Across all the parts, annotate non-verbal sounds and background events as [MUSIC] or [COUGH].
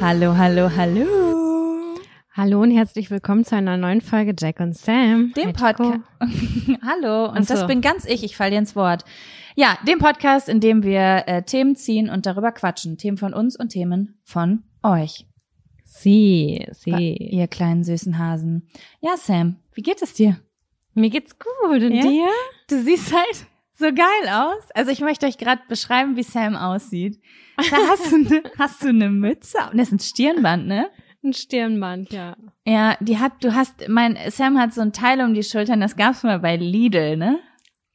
Hallo, hallo, hallo. Hallo und herzlich willkommen zu einer neuen Folge Jack und Sam. Dem. Podcast. [LAUGHS] hallo, und so. das bin ganz ich, ich fall dir ins Wort. Ja, dem Podcast, in dem wir äh, Themen ziehen und darüber quatschen. Themen von uns und Themen von euch. Sie, sie. Ihr kleinen süßen Hasen. Ja, Sam, wie geht es dir? Mir geht's gut. Und Ja? dir? Du siehst halt so geil aus. Also ich möchte euch gerade beschreiben, wie Sam aussieht. Da hast du ne, hast du eine Mütze und das ist ein Stirnband, ne? Ein Stirnband, ja. Ja, die hat, du hast, mein, Sam hat so ein Teil um die Schultern, das gab's mal bei Lidl, ne?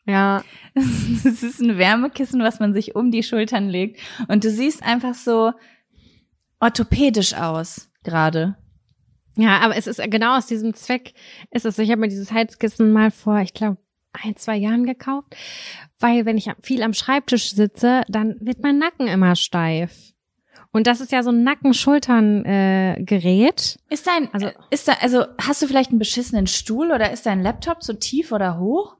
Ja. [LAUGHS] Das ist ein Wärmekissen, was man sich um die Schultern legt. Und du siehst einfach so orthopädisch aus, gerade. Ja, aber es ist genau aus diesem Zweck ist es. so. Ich habe mir dieses Heizkissen mal vor, ich glaube, ein, zwei Jahren gekauft, weil wenn ich viel am Schreibtisch sitze, dann wird mein Nacken immer steif. Und das ist ja so ein Nacken-Schultern-Gerät. Ist dein, Also- also, ist da, also, hast du vielleicht einen beschissenen Stuhl oder ist dein Laptop so tief oder hoch?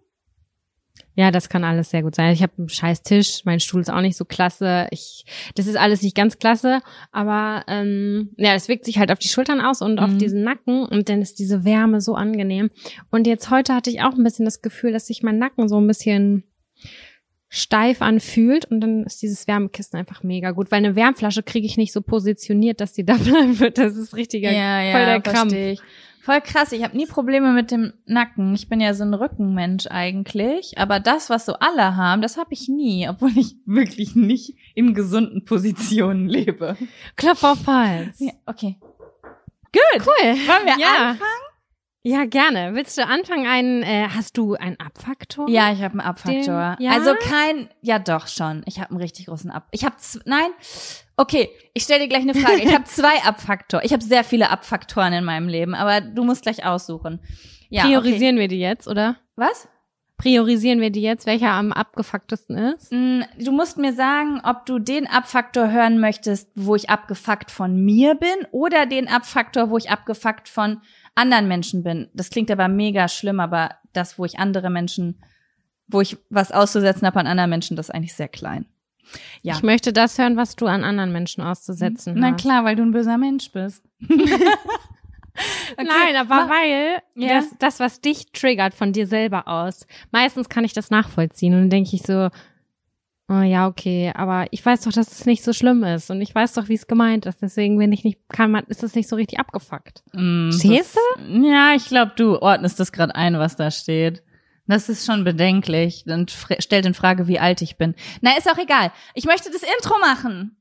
Ja, das kann alles sehr gut sein. Ich habe einen scheiß Tisch, mein Stuhl ist auch nicht so klasse. Ich, das ist alles nicht ganz klasse, aber ähm, ja, es wirkt sich halt auf die Schultern aus und auf Mhm. diesen Nacken und dann ist diese Wärme so angenehm. Und jetzt heute hatte ich auch ein bisschen das Gefühl, dass sich mein Nacken so ein bisschen steif anfühlt und dann ist dieses Wärmekissen einfach mega gut, weil eine Wärmflasche kriege ich nicht so positioniert, dass die da [LAUGHS] bleiben wird. Das ist richtiger voll der Krampf. ich. Voll krass, ich habe nie Probleme mit dem Nacken. Ich bin ja so ein Rückenmensch eigentlich, aber das, was so alle haben, das habe ich nie, obwohl ich wirklich nicht in gesunden Positionen lebe. Klopf auf Hals. Ja, okay. Good. Cool. Wollen wir Ja. anfangen? Ja, gerne. Willst du anfangen? Einen, äh, hast du einen Abfaktor? Ja, ich habe einen Abfaktor. Den- ja? Also kein, ja doch schon. Ich habe einen richtig großen Ab. Ich habe nein. Okay, ich stelle dir gleich eine Frage. Ich habe [LAUGHS] zwei Abfaktor. Ich habe sehr viele Abfaktoren in meinem Leben, aber du musst gleich aussuchen. Ja, Priorisieren wir die jetzt, oder? Okay. Was? Priorisieren wir die jetzt, welcher am abgefucktesten ist? Mm, Du musst mir sagen, ob du den Abfaktor hören möchtest, wo ich abgefuckt von mir bin, oder den Abfaktor, wo ich abgefuckt von anderen Menschen bin. Das klingt aber mega schlimm, aber das, wo ich andere Menschen, wo ich was auszusetzen habe an anderen Menschen, das ist eigentlich sehr klein. Ja. Ich möchte das hören, was du an anderen Menschen auszusetzen Na hast. klar, weil du ein böser Mensch bist. [LAUGHS] Nein, aber weil Ja. das, das, was dich triggert von dir selber aus, meistens kann ich das nachvollziehen und dann denke ich so, oh ja, okay, aber ich weiß doch, dass es nicht so schlimm ist und ich weiß doch, wie es gemeint ist. Deswegen, wenn ich nicht kann, man, ist es nicht so richtig abgefuckt. Mm, Stehst das- Ja, ich glaube, du ordnest das gerade ein, was da steht. Das ist schon bedenklich und fr- stellt in Frage, wie alt ich bin. Na, ist auch egal. Ich möchte das Intro machen.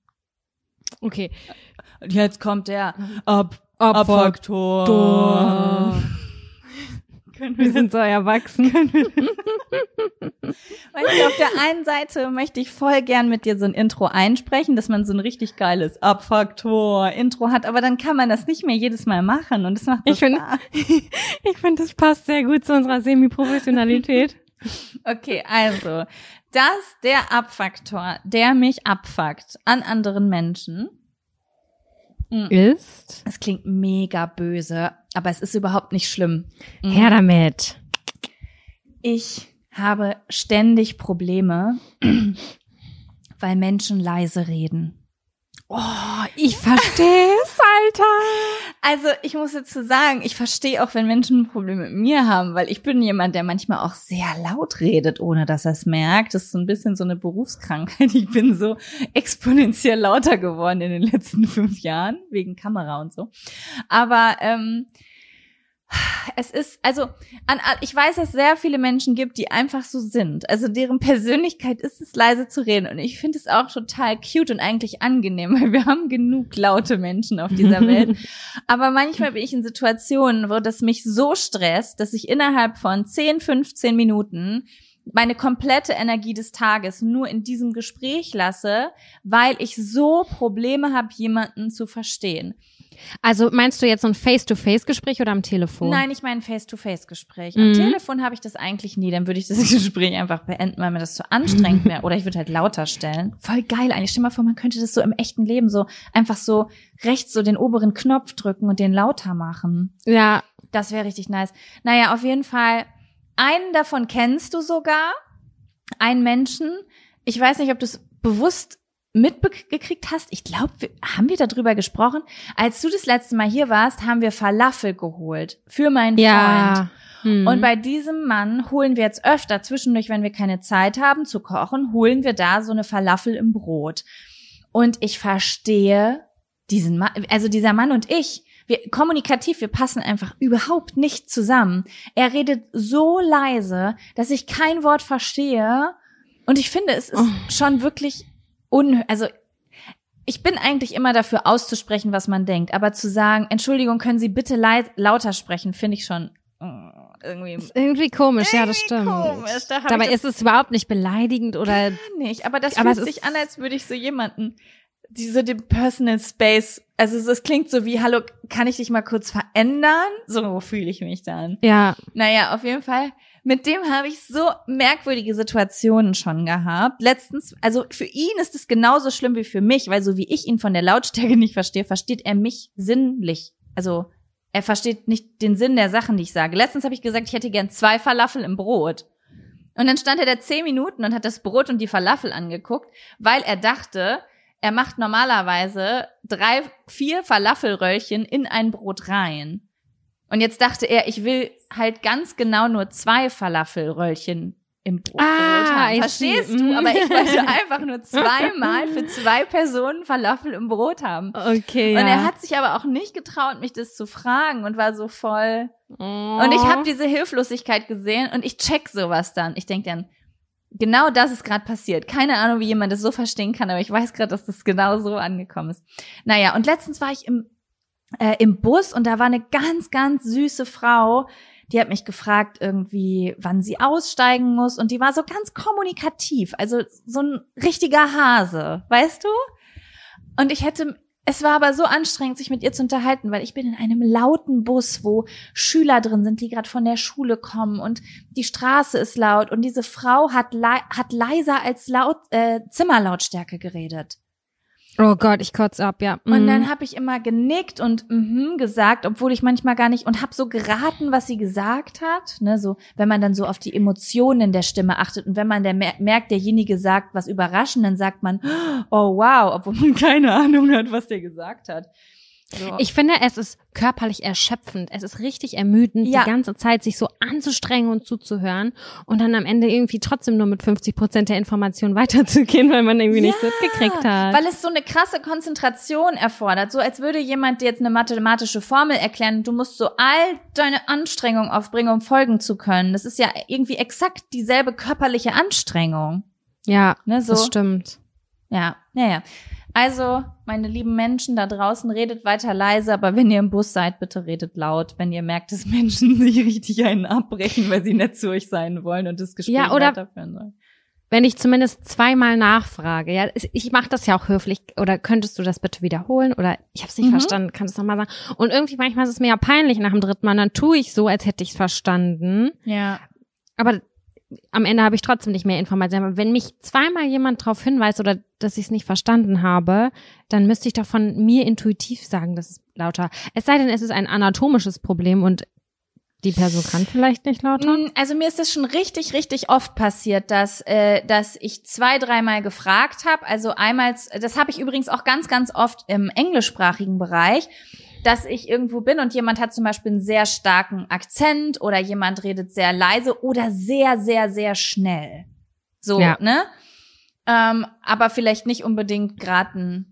Okay. Jetzt kommt der Ab, Abfaktor. Wir sind so erwachsen. [LAUGHS] [LAUGHS] Weißt du, auf der einen Seite möchte ich voll gern mit dir so ein Intro einsprechen, dass man so ein richtig geiles Abfaktor-Intro hat, aber dann kann man das nicht mehr jedes Mal machen und das macht so Ich finde, [LAUGHS] ich finde, das passt sehr gut zu unserer Semi-Professionalität. Okay, also, dass der Abfaktor, der mich abfuckt an anderen Menschen, Ist es klingt mega böse, aber es ist überhaupt nicht schlimm. her damit. Ich habe ständig Probleme, [CLEARS THROAT] weil Menschen leise reden. Oh, ich versteh's, Alter. Also ich muss jetzt so sagen, ich verstehe auch, wenn Menschen ein Problem mit mir haben, weil ich bin jemand, der manchmal auch sehr laut redet, ohne dass er es merkt. Das ist so ein bisschen so eine Berufskrankheit. Ich bin so exponentiell lauter geworden in den letzten fünf Jahren, wegen Kamera und so. Aber ähm, es ist, also, an, ich weiß, dass es sehr viele Menschen gibt, die einfach so sind. Also deren Persönlichkeit ist es, leise zu reden. Und ich finde es auch total cute und eigentlich angenehm, [LAUGHS] weil wir haben genug laute Menschen auf dieser Welt. [LAUGHS] Aber manchmal bin ich in Situationen, wo das mich so stresst, dass ich innerhalb von 10, 15 Minuten meine komplette Energie des Tages nur in diesem Gespräch lasse, weil ich so Probleme habe, jemanden zu verstehen. Also meinst du jetzt so ein Face-to-Face-Gespräch oder am Telefon? Nein, ich meine Face-to-Face-Gespräch. Am Mhm. Telefon habe ich das eigentlich nie. Dann würde ich das [LAUGHS] Gespräch einfach beenden, weil mir das zu anstrengend wäre. Oder ich würde halt lauter stellen. Voll geil eigentlich. Stell mal vor, man könnte das so im echten Leben so einfach so rechts so den oberen Knopf drücken und den lauter machen. Ja, Das wäre richtig nice. Naja, auf jeden Fall. Einen davon kennst du sogar. Einen Menschen. Ich weiß nicht, ob du es bewusst mitgekriegt hast, ich glaube, haben wir darüber gesprochen? Als du das letzte Mal hier warst, haben wir Falafel geholt für meinen Ja. Freund. Hm. Und bei diesem Mann holen wir jetzt öfter zwischendurch, wenn wir keine Zeit haben zu kochen, holen wir da so eine Falafel im Brot. Und ich verstehe diesen Mann, also dieser Mann und ich, wir kommunikativ, wir passen einfach überhaupt nicht zusammen. Er redet so leise, dass ich kein Wort verstehe. Und ich finde, es ist Oh. schon wirklich un, also ich bin eigentlich immer dafür auszusprechen, was man denkt, aber zu sagen, Entschuldigung, können Sie bitte lauter sprechen, finde ich schon mm, irgendwie ist irgendwie komisch, ja, das irgendwie stimmt. komisch. Da Dabei ist es überhaupt nicht beleidigend oder nicht, aber das Aber fühlt sich an, als würde ich so jemanden, die so den Personal Space, also so, es klingt so wie, hallo, kann ich dich mal kurz verändern? So fühle ich mich dann. ja, Naja, auf jeden Fall. Mit dem habe ich so merkwürdige Situationen schon gehabt. Letztens, also für ihn ist es genauso schlimm wie für mich, weil so wie ich ihn von der Lautstärke [LAUGHS] nicht verstehe, versteht er mich sinnlich. Also er versteht nicht den Sinn der Sachen, die ich sage. Letztens habe ich gesagt, ich hätte gern zwei Falafel im Brot. Und dann stand er da zehn Minuten und hat das Brot und die Falafel angeguckt, weil er dachte, er macht normalerweise drei, vier Falafelröllchen in ein Brot rein. Und jetzt dachte er, ich will halt ganz genau nur zwei Falafelröllchen im Brot Ah, Verstehst du? Mhm. Aber ich wollte [LAUGHS] einfach nur zweimal für zwei Personen Falafel im Brot haben. okay, Und ja. er hat sich aber auch nicht getraut, mich das zu fragen und war so voll. oh. Und ich habe diese Hilflosigkeit gesehen und ich check sowas dann. Ich denk dann, genau das ist gerade passiert. Keine Ahnung, wie jemand das so verstehen kann, aber ich weiß gerade, dass das genau so angekommen ist. Naja, und letztens war ich im, äh, im Bus und da war eine ganz, ganz süße Frau, die hat mich gefragt irgendwie, wann sie aussteigen muss und die war so ganz kommunikativ, also so ein richtiger Hase, weißt du? Und ich hätte, es war aber so anstrengend, sich mit ihr zu unterhalten, weil ich bin in einem lauten Bus, wo Schüler drin sind, die gerade von der Schule kommen und die Straße ist laut und diese Frau hat, hat leiser als laut, äh, Zimmerlautstärke geredet. Oh Gott, ich kotze ab, ja. Und Mhm. dann habe ich immer genickt und mhm gesagt, obwohl ich manchmal gar nicht und habe so geraten, was sie gesagt hat. Ne, so wenn man dann so auf die Emotionen der Stimme achtet und wenn man der mer merkt, derjenige sagt was überraschend, dann sagt man, oh wow, obwohl man [LAUGHS] keine Ahnung hat, was der gesagt hat. So. Ich finde, es ist körperlich erschöpfend. Es ist richtig ermüdend, Ja. die ganze Zeit sich so anzustrengen und zuzuhören und dann am Ende irgendwie trotzdem nur mit 50 Prozent der Information [LAUGHS] weiterzugehen, weil man irgendwie nichts mitgekriegt hat. Weil es so eine krasse Konzentration erfordert. So als würde jemand dir jetzt eine mathematische Formel erklären du musst so all deine Anstrengung aufbringen, um folgen zu können. Das ist ja irgendwie exakt dieselbe körperliche Anstrengung. ja, Ne, so. das stimmt. Ja, ja, ja. Also, meine lieben Menschen da draußen, redet weiter leise, aber wenn ihr im Bus seid, bitte redet laut, wenn ihr merkt, dass [LAUGHS] Menschen sich richtig einen abbrechen, weil sie nett zu euch sein wollen und das Gespräch Ja, oder- weiterführen sollen. Wenn ich zumindest zweimal nachfrage, ja, ich mache das ja auch höflich, oder könntest du das bitte wiederholen? Oder ich habe es nicht Mhm. verstanden, kannst du es nochmal sagen? Und irgendwie manchmal ist es mir ja peinlich nach dem dritten Mal, dann tue ich so, als hätte ich es verstanden. Ja. Aber am Ende habe ich trotzdem nicht mehr Informationen. Aber wenn mich zweimal jemand darauf hinweist oder dass ich es nicht verstanden habe, dann müsste ich doch von mir intuitiv sagen, das ist lauter. Es sei denn, es ist ein anatomisches Problem und die Person kann vielleicht nicht lauter. Mm, Also mir ist es schon richtig, richtig oft passiert, dass, äh, dass ich zwei, dreimal gefragt habe. Also einmal, das habe ich übrigens auch ganz, ganz oft im englischsprachigen Bereich, dass ich irgendwo bin und jemand hat zum Beispiel einen sehr starken Akzent oder jemand redet sehr leise oder sehr, sehr, sehr schnell. So, Ja. ne? Ähm, aber vielleicht nicht unbedingt gerade ein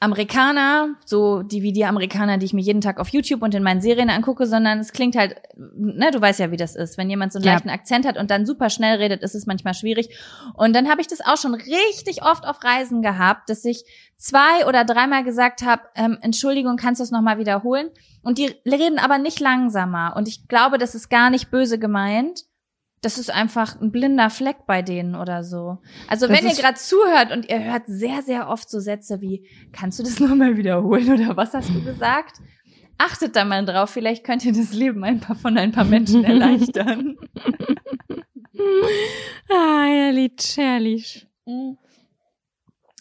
Amerikaner, so die wie die Amerikaner, die ich mir jeden Tag auf YouTube und in meinen Serien angucke, sondern es klingt halt, ne, du weißt ja, wie das ist. Wenn jemand so einen Ja. leichten Akzent hat und dann super schnell redet, ist es manchmal schwierig. Und dann habe ich das auch schon richtig oft auf Reisen gehabt, dass ich zwei oder dreimal gesagt habe, ähm, Entschuldigung, kannst du es nochmal wiederholen? Und die reden aber nicht langsamer. Und ich glaube, das ist gar nicht böse gemeint. Das ist einfach ein blinder Fleck bei denen oder so. Also Das wenn ihr gerade zuhört und ihr hört sehr, sehr oft so Sätze wie, kannst du das [LAUGHS] nochmal wiederholen oder was hast du gesagt? Achtet da mal drauf, vielleicht könnt ihr das Leben ein paar von ein paar Menschen [LAUGHS] erleichtern. Ah, herrlich, herrlich.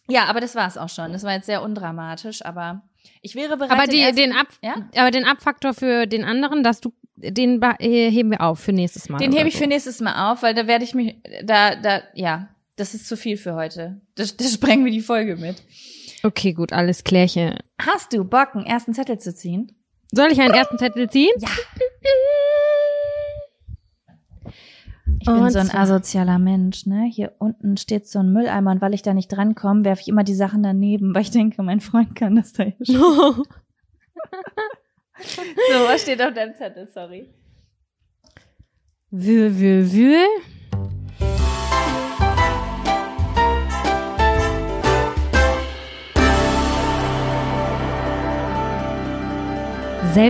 Ja, aber das war's auch schon. Das war jetzt sehr undramatisch, aber ich wäre bereit. Aber die, den Ab, ja? aber den Abfaktor für den anderen, dass du, den äh, heben wir auf für nächstes Mal. Den hebe ich so. für nächstes Mal auf, weil da werde ich mich, da, da, ja, das ist zu viel für heute. Das, das sprengen wir die Folge mit. Okay, gut, alles klärchen. Hast du Bock, einen ersten Zettel zu ziehen? Soll ich einen ersten Zettel ziehen? Ja. Ich bin Und so ein asozialer Mensch, ne? Hier unten steht so ein Mülleimer und weil ich da nicht drankomme, werfe ich immer die Sachen daneben, weil ich denke, mein Freund kann das da hier schon. [LAUGHS] [LAUGHS] So, was steht auf deinem Zettel? Sorry. Wühl, wühl, wühl.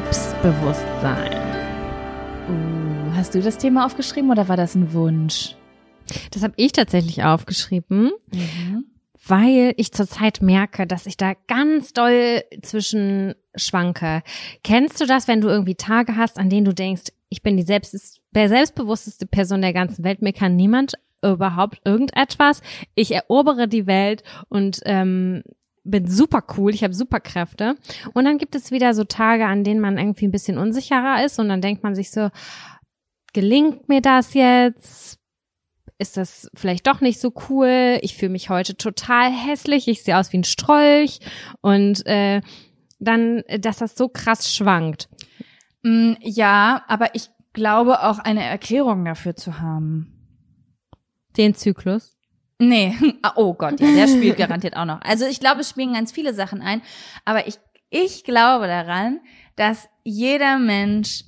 Selbstbewusstsein. Uh, hast du das Thema aufgeschrieben oder war das ein Wunsch? Das habe ich tatsächlich aufgeschrieben, Mhm. Weil ich zurzeit merke, dass ich da ganz doll zwischen schwanke. Kennst du das, wenn du irgendwie Tage hast, an denen du denkst, ich bin die selbst, selbstbewussteste Person der ganzen Welt, mir kann niemand überhaupt irgendetwas, ich erobere die Welt und ähm, bin super cool, ich habe Superkräfte. Und dann gibt es wieder so Tage, an denen man irgendwie ein bisschen unsicherer ist und dann denkt man sich so, gelingt mir das jetzt? Ist das vielleicht doch nicht so cool? Ich fühle mich heute total hässlich, ich sehe aus wie ein Strolch und äh, dann, dass das so krass schwankt. Mm, Ja, aber ich glaube auch eine Erklärung dafür zu haben. Den Zyklus. Nee, [LAUGHS] Ah, oh Gott, ja, der spielt garantiert auch noch. Also ich glaube, es spielen ganz viele Sachen ein, aber ich, ich glaube daran, dass jeder Mensch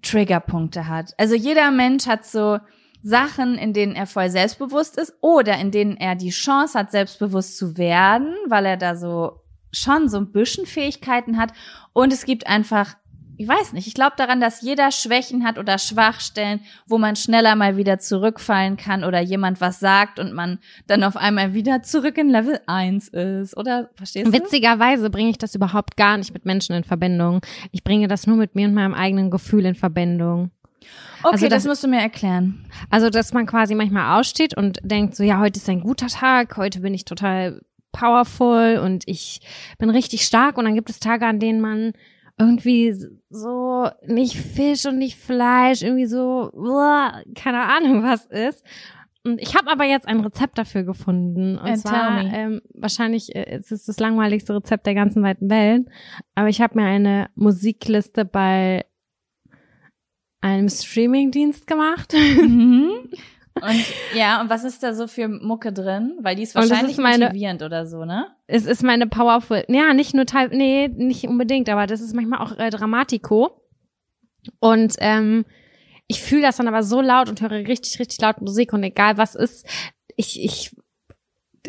Triggerpunkte hat. Also jeder Mensch hat so Sachen, in denen er voll selbstbewusst ist oder in denen er die Chance hat, selbstbewusst zu werden, weil er da so schon so ein bisschen Fähigkeiten hat. Und es gibt einfach, ich weiß nicht, ich glaube daran, dass jeder Schwächen hat oder Schwachstellen, wo man schneller mal wieder zurückfallen kann oder jemand was sagt und man dann auf einmal wieder zurück in Level 1 ist. Oder verstehst du? Witzigerweise bringe ich das überhaupt gar nicht mit Menschen in Verbindung. Ich bringe das nur mit mir und meinem eigenen Gefühl in Verbindung. Okay, also das, das- musst du mir erklären. Also, dass man quasi manchmal aussteht und denkt so, ja, heute ist ein guter Tag, heute bin ich total powerful und ich bin richtig stark und dann gibt es Tage, an denen man irgendwie so nicht Fisch und nicht Fleisch, irgendwie so, uah, keine Ahnung was ist. Und ich habe aber jetzt ein Rezept dafür gefunden. Und Äh, zwar, ähm, wahrscheinlich äh, es ist das langweiligste Rezept der ganzen weiten Welt. Aber ich habe mir eine Musikliste bei einem Streamingdienst gemacht. Mhm. Und [LAUGHS] ja, und was ist da so für Mucke drin? Weil die ist wahrscheinlich ist meine- motivierend oder so, ne? es ist meine Powerful, ja, nicht nur Teil, nee, nicht unbedingt, aber das ist manchmal auch äh, Dramatico. Und ähm, ich fühle das dann aber so laut und höre richtig, richtig laut Musik und egal was ist, ich, ich,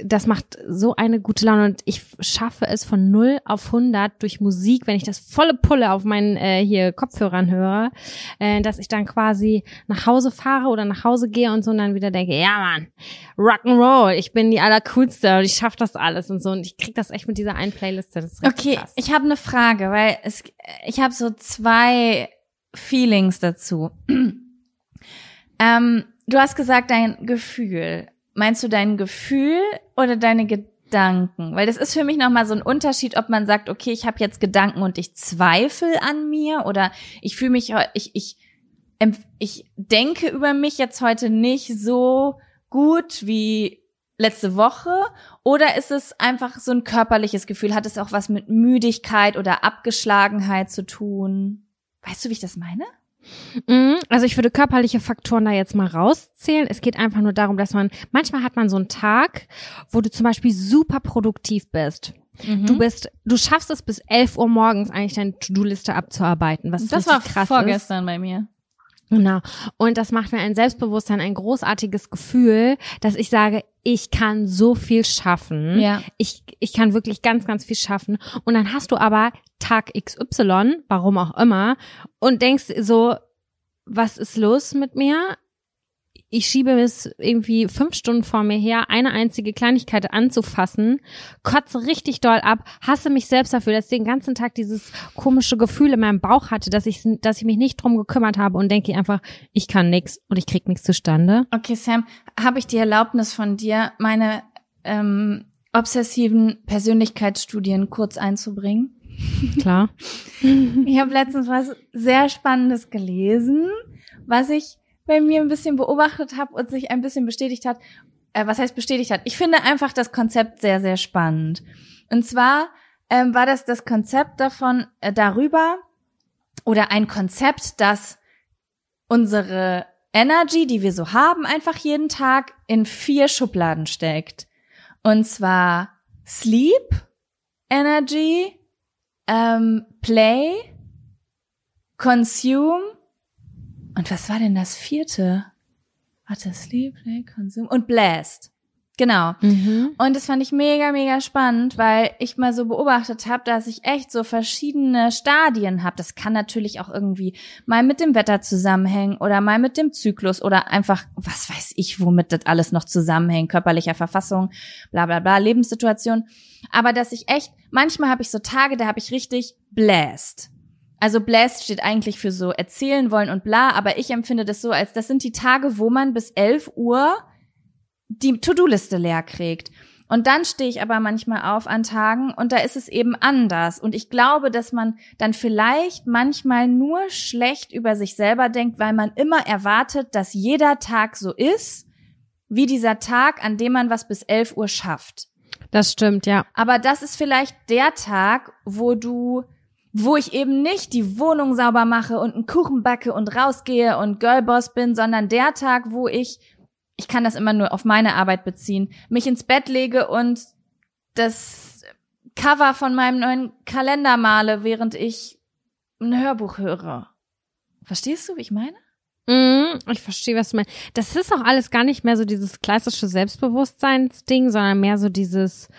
das macht so eine gute Laune und ich schaffe es von 0 auf 100 durch Musik, wenn ich das volle Pulle auf meinen äh, hier Kopfhörern höre, äh, dass ich dann quasi nach Hause fahre oder nach Hause gehe und so und dann wieder denke, ja Mann, Rock'n'Roll, ich bin die allercoolste und ich schaffe das alles und so und ich krieg das echt mit dieser einen Playliste, Okay, krass. ich habe eine Frage, weil es, ich habe so zwei Feelings dazu. [CLEARS THROAT] ähm, du hast gesagt, dein Gefühl. Meinst du dein Gefühl oder deine Gedanken? Weil das ist für mich nochmal so ein Unterschied, ob man sagt, okay, ich habe jetzt Gedanken und ich zweifle an mir oder ich fühle mich, ich, ich, ich denke über mich jetzt heute nicht so gut wie letzte Woche oder ist es einfach so ein körperliches Gefühl? Hat es auch was mit Müdigkeit oder Abgeschlagenheit zu tun? Weißt du, wie ich das meine? Mhm, Also ich würde körperliche Faktoren da jetzt mal rauszählen. Es geht einfach nur darum, dass man, manchmal hat man so einen Tag, wo du zum Beispiel super produktiv bist. Mhm. Du bist, du schaffst es bis 11 Uhr morgens eigentlich deine To-Do-Liste abzuarbeiten, was das war krass ist. vorgestern bei mir. Genau. Und das macht mir ein Selbstbewusstsein, ein großartiges Gefühl, dass ich sage, ich kann so viel schaffen. Ja. Ich, ich kann wirklich ganz, ganz viel schaffen. Und dann hast du aber Tag XY, warum auch immer, und denkst so, was ist los mit mir? Ich schiebe es irgendwie fünf Stunden vor mir her, eine einzige Kleinigkeit anzufassen, kotze richtig doll ab, hasse mich selbst dafür, dass ich den ganzen Tag dieses komische Gefühl in meinem Bauch hatte, dass ich, dass ich mich nicht drum gekümmert habe und denke einfach, ich kann nix und ich krieg nichts zustande. Okay, Sam, habe ich die Erlaubnis von dir, meine ähm, obsessiven Persönlichkeitsstudien kurz einzubringen? Klar. Ich habe letztens was sehr Spannendes gelesen, was ich bei mir ein bisschen beobachtet habe und sich ein bisschen bestätigt hat. Äh, was heißt bestätigt hat? Ich finde einfach das Konzept sehr, sehr spannend. Und zwar ähm, war das das Konzept davon äh, darüber oder ein Konzept, das unsere Energy, die wir so haben, einfach jeden Tag in vier Schubladen steckt. Und zwar Sleep, Energy, ähm, Play, Consume und was war denn das vierte? Warte, Sleep, Play, Consume und Blast. Genau. Mhm. Und das fand ich mega, mega spannend, weil ich mal so beobachtet habe, dass ich echt so verschiedene Stadien habe. Das kann natürlich auch irgendwie mal mit dem Wetter zusammenhängen oder mal mit dem Zyklus oder einfach, was weiß ich, womit das alles noch zusammenhängt, körperlicher Verfassung, bla bla bla, Lebenssituation. Aber dass ich echt, manchmal habe ich so Tage, da habe ich richtig bläst. Also blessed steht eigentlich für so erzählen wollen und bla, aber ich empfinde das so, als das sind die Tage, wo man bis 11 Uhr die To-Do-Liste leer kriegt. Und dann stehe ich aber manchmal auf an Tagen und da ist es eben anders. Und ich glaube, dass man dann vielleicht manchmal nur schlecht über sich selber denkt, weil man immer erwartet, dass jeder Tag so ist, wie dieser Tag, an dem man was bis 11 Uhr schafft. Das stimmt, ja. Aber das ist vielleicht der Tag, wo du, wo ich eben nicht die Wohnung sauber mache und einen Kuchen backe und rausgehe und Girlboss bin, sondern der Tag, wo ich ich kann das immer nur auf meine Arbeit beziehen, mich ins Bett lege und das Cover von meinem neuen Kalender male, während ich ein Hörbuch höre. Verstehst du, wie ich meine? Mhm, ich verstehe, was du meinst. Das ist auch alles gar nicht mehr so dieses klassische Selbstbewusstseinsding, sondern mehr so dieses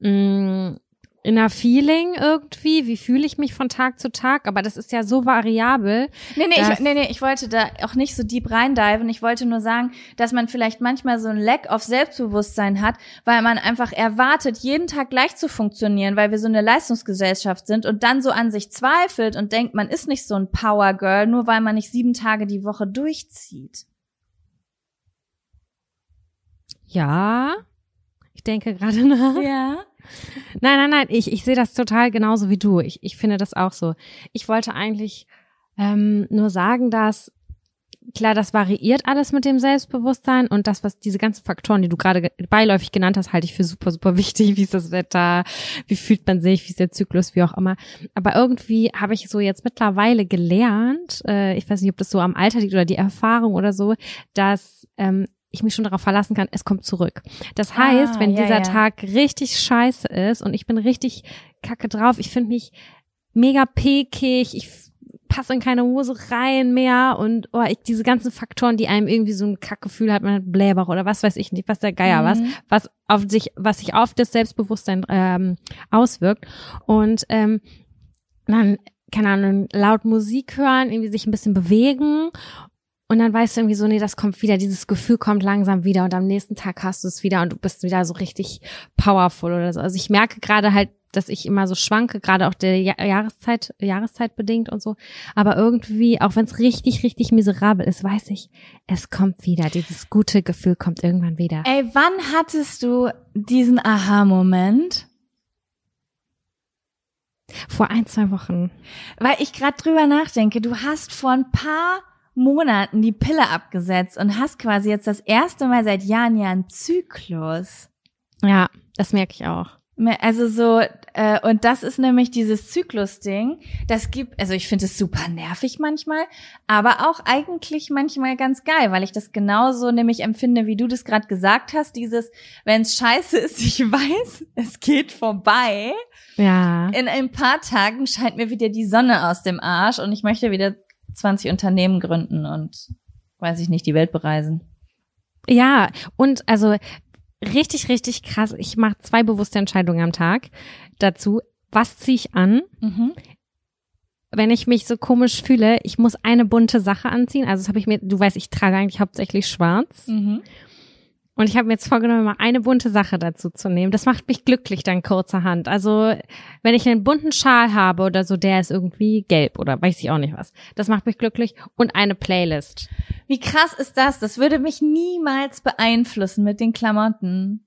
mh, inner Feeling irgendwie. Wie fühle ich mich von Tag zu Tag? Aber das ist ja so variabel. Nee, nee, ich, nee, nee, ich wollte da auch nicht so deep reindiven. Ich wollte nur sagen, dass man vielleicht manchmal so ein Lack auf Selbstbewusstsein hat, weil man einfach erwartet, jeden Tag gleich zu funktionieren, weil wir so eine Leistungsgesellschaft sind und dann so an sich zweifelt und denkt, man ist nicht so ein Power Girl, nur weil man nicht sieben Tage die Woche durchzieht. Ja, ich denke gerade nach. Ja. Nein, nein, nein, ich, ich sehe das total genauso wie du. Ich, ich finde das auch so. Ich wollte eigentlich ähm, nur sagen, dass klar, das variiert alles mit dem Selbstbewusstsein und das, was diese ganzen Faktoren, die du gerade ge- beiläufig genannt hast, halte ich für super, super [LAUGHS] wichtig. Wie ist das Wetter? Wie fühlt man sich? Wie ist der Zyklus? Wie auch immer. Aber irgendwie habe ich so jetzt mittlerweile gelernt, äh, ich weiß nicht, ob das so am Alter liegt oder die Erfahrung oder so, dass ähm, ich mich schon darauf verlassen kann, es kommt zurück. Das heißt, Ah, wenn ja, dieser ja. Tag richtig scheiße ist und ich bin richtig kacke drauf, ich finde mich mega pekig, ich passe in keine Hose rein mehr und oh, ich, diese ganzen Faktoren, die einem irgendwie so ein Kackgefühl hat, man hat Blähbauch oder was weiß ich nicht, was der Geier was, Mhm. was auf sich, was sich auf das Selbstbewusstsein ähm, auswirkt und ähm, dann keine Ahnung, laut Musik hören, irgendwie sich ein bisschen bewegen und dann weißt du irgendwie so, nee, das kommt wieder, dieses Gefühl kommt langsam wieder und am nächsten Tag hast du es wieder und du bist wieder so richtig powerful oder so. Also ich merke gerade halt, dass ich immer so schwanke, gerade auch der ja Jahreszeit, Jahreszeit bedingt und so. Aber irgendwie, auch wenn es richtig, richtig miserabel ist, weiß ich, es kommt wieder. Dieses gute Gefühl kommt irgendwann wieder. Ey, wann hattest du diesen Aha-Moment? Vor ein, zwei Wochen. Weil ich gerade drüber nachdenke, du hast vor ein paar Monaten die Pille abgesetzt und hast quasi jetzt das erste Mal seit Jahren ja einen Zyklus. Ja, das merke ich auch. Also so, äh, und das ist nämlich dieses Zyklus-Ding. Das gibt, also ich finde es super nervig manchmal, aber auch eigentlich manchmal ganz geil, weil ich das genauso nämlich empfinde, wie du das gerade gesagt hast. Dieses, wenn es scheiße ist, ich weiß, es geht vorbei. Ja. In ein paar Tagen scheint mir wieder die Sonne aus dem Arsch und ich möchte wieder 20 Unternehmen gründen und weiß ich nicht, die Welt bereisen. Ja, und also richtig, richtig krass. Ich mache zwei bewusste Entscheidungen am Tag dazu. Was ziehe ich an? Mhm. Wenn ich mich so komisch fühle, ich muss eine bunte Sache anziehen. Also das habe ich mir, du weißt, ich trage eigentlich hauptsächlich schwarz. Mhm. Und ich habe mir jetzt vorgenommen, mal eine bunte Sache dazu zu nehmen. Das macht mich glücklich dann kurzerhand. Also wenn ich einen bunten Schal habe oder so, der ist irgendwie gelb oder weiß ich auch nicht was. Das macht mich glücklich. Und eine Playlist. Wie krass ist das? Das würde mich niemals beeinflussen mit den Klamotten.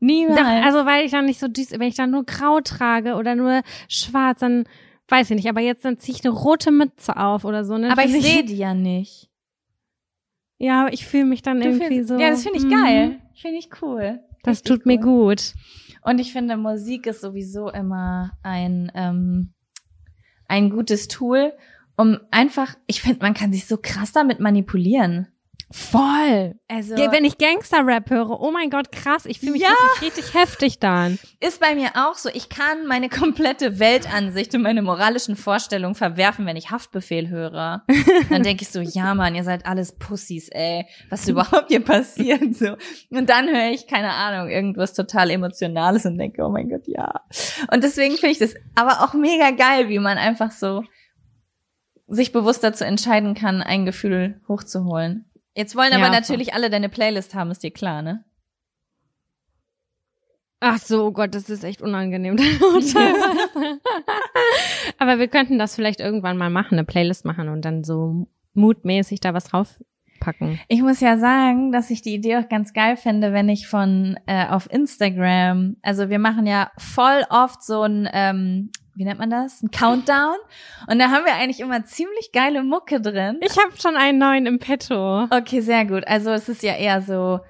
Niemals. Doch, also weil ich dann nicht so wenn ich dann nur grau trage oder nur schwarz, dann weiß ich nicht. Aber jetzt dann ziehe ich eine rote Mütze auf oder so. Ne? aber ich sehe [LAUGHS] die ja nicht. Ja, ich fühle mich dann Du irgendwie findest- so. Ja, das finde ich mhm. geil. Finde ich cool. Das Richtig tut mir cool. gut. Und ich finde, Musik ist sowieso immer ein, ähm, ein gutes Tool, um einfach, ich finde, man kann sich so krass damit manipulieren. Voll. Also Wenn ich Gangster-Rap höre, oh mein Gott, krass, ich fühle mich Ja. richtig, richtig heftig dann. ist bei mir auch so. Ich kann meine komplette Weltansicht und meine moralischen Vorstellungen verwerfen, wenn ich Haftbefehl höre. Dann denke ich so, ja Mann, ihr seid alles Pussys, ey. Was ist überhaupt hier passiert? So. Und dann höre ich, keine Ahnung, irgendwas total Emotionales und denke, oh mein Gott, ja. Und deswegen finde ich das aber auch mega geil, wie man einfach so sich bewusst dazu entscheiden kann, ein Gefühl hochzuholen. Jetzt wollen aber Ja, natürlich alle deine Playlist haben, ist dir klar, ne? Ach so, oh Gott, das ist echt unangenehm. [LAUGHS] Aber wir könnten das vielleicht irgendwann mal machen, eine Playlist machen und dann so mutmäßig da was draufpacken. Ich muss ja sagen, dass ich die Idee auch ganz geil finde, wenn ich von äh, auf Instagram, also wir machen ja voll oft so ein, ähm, wie nennt man das? Ein Countdown. Und da haben wir eigentlich immer ziemlich geile Mucke drin. Ich habe schon einen neuen im Petto. Okay, sehr gut. Also es ist ja eher so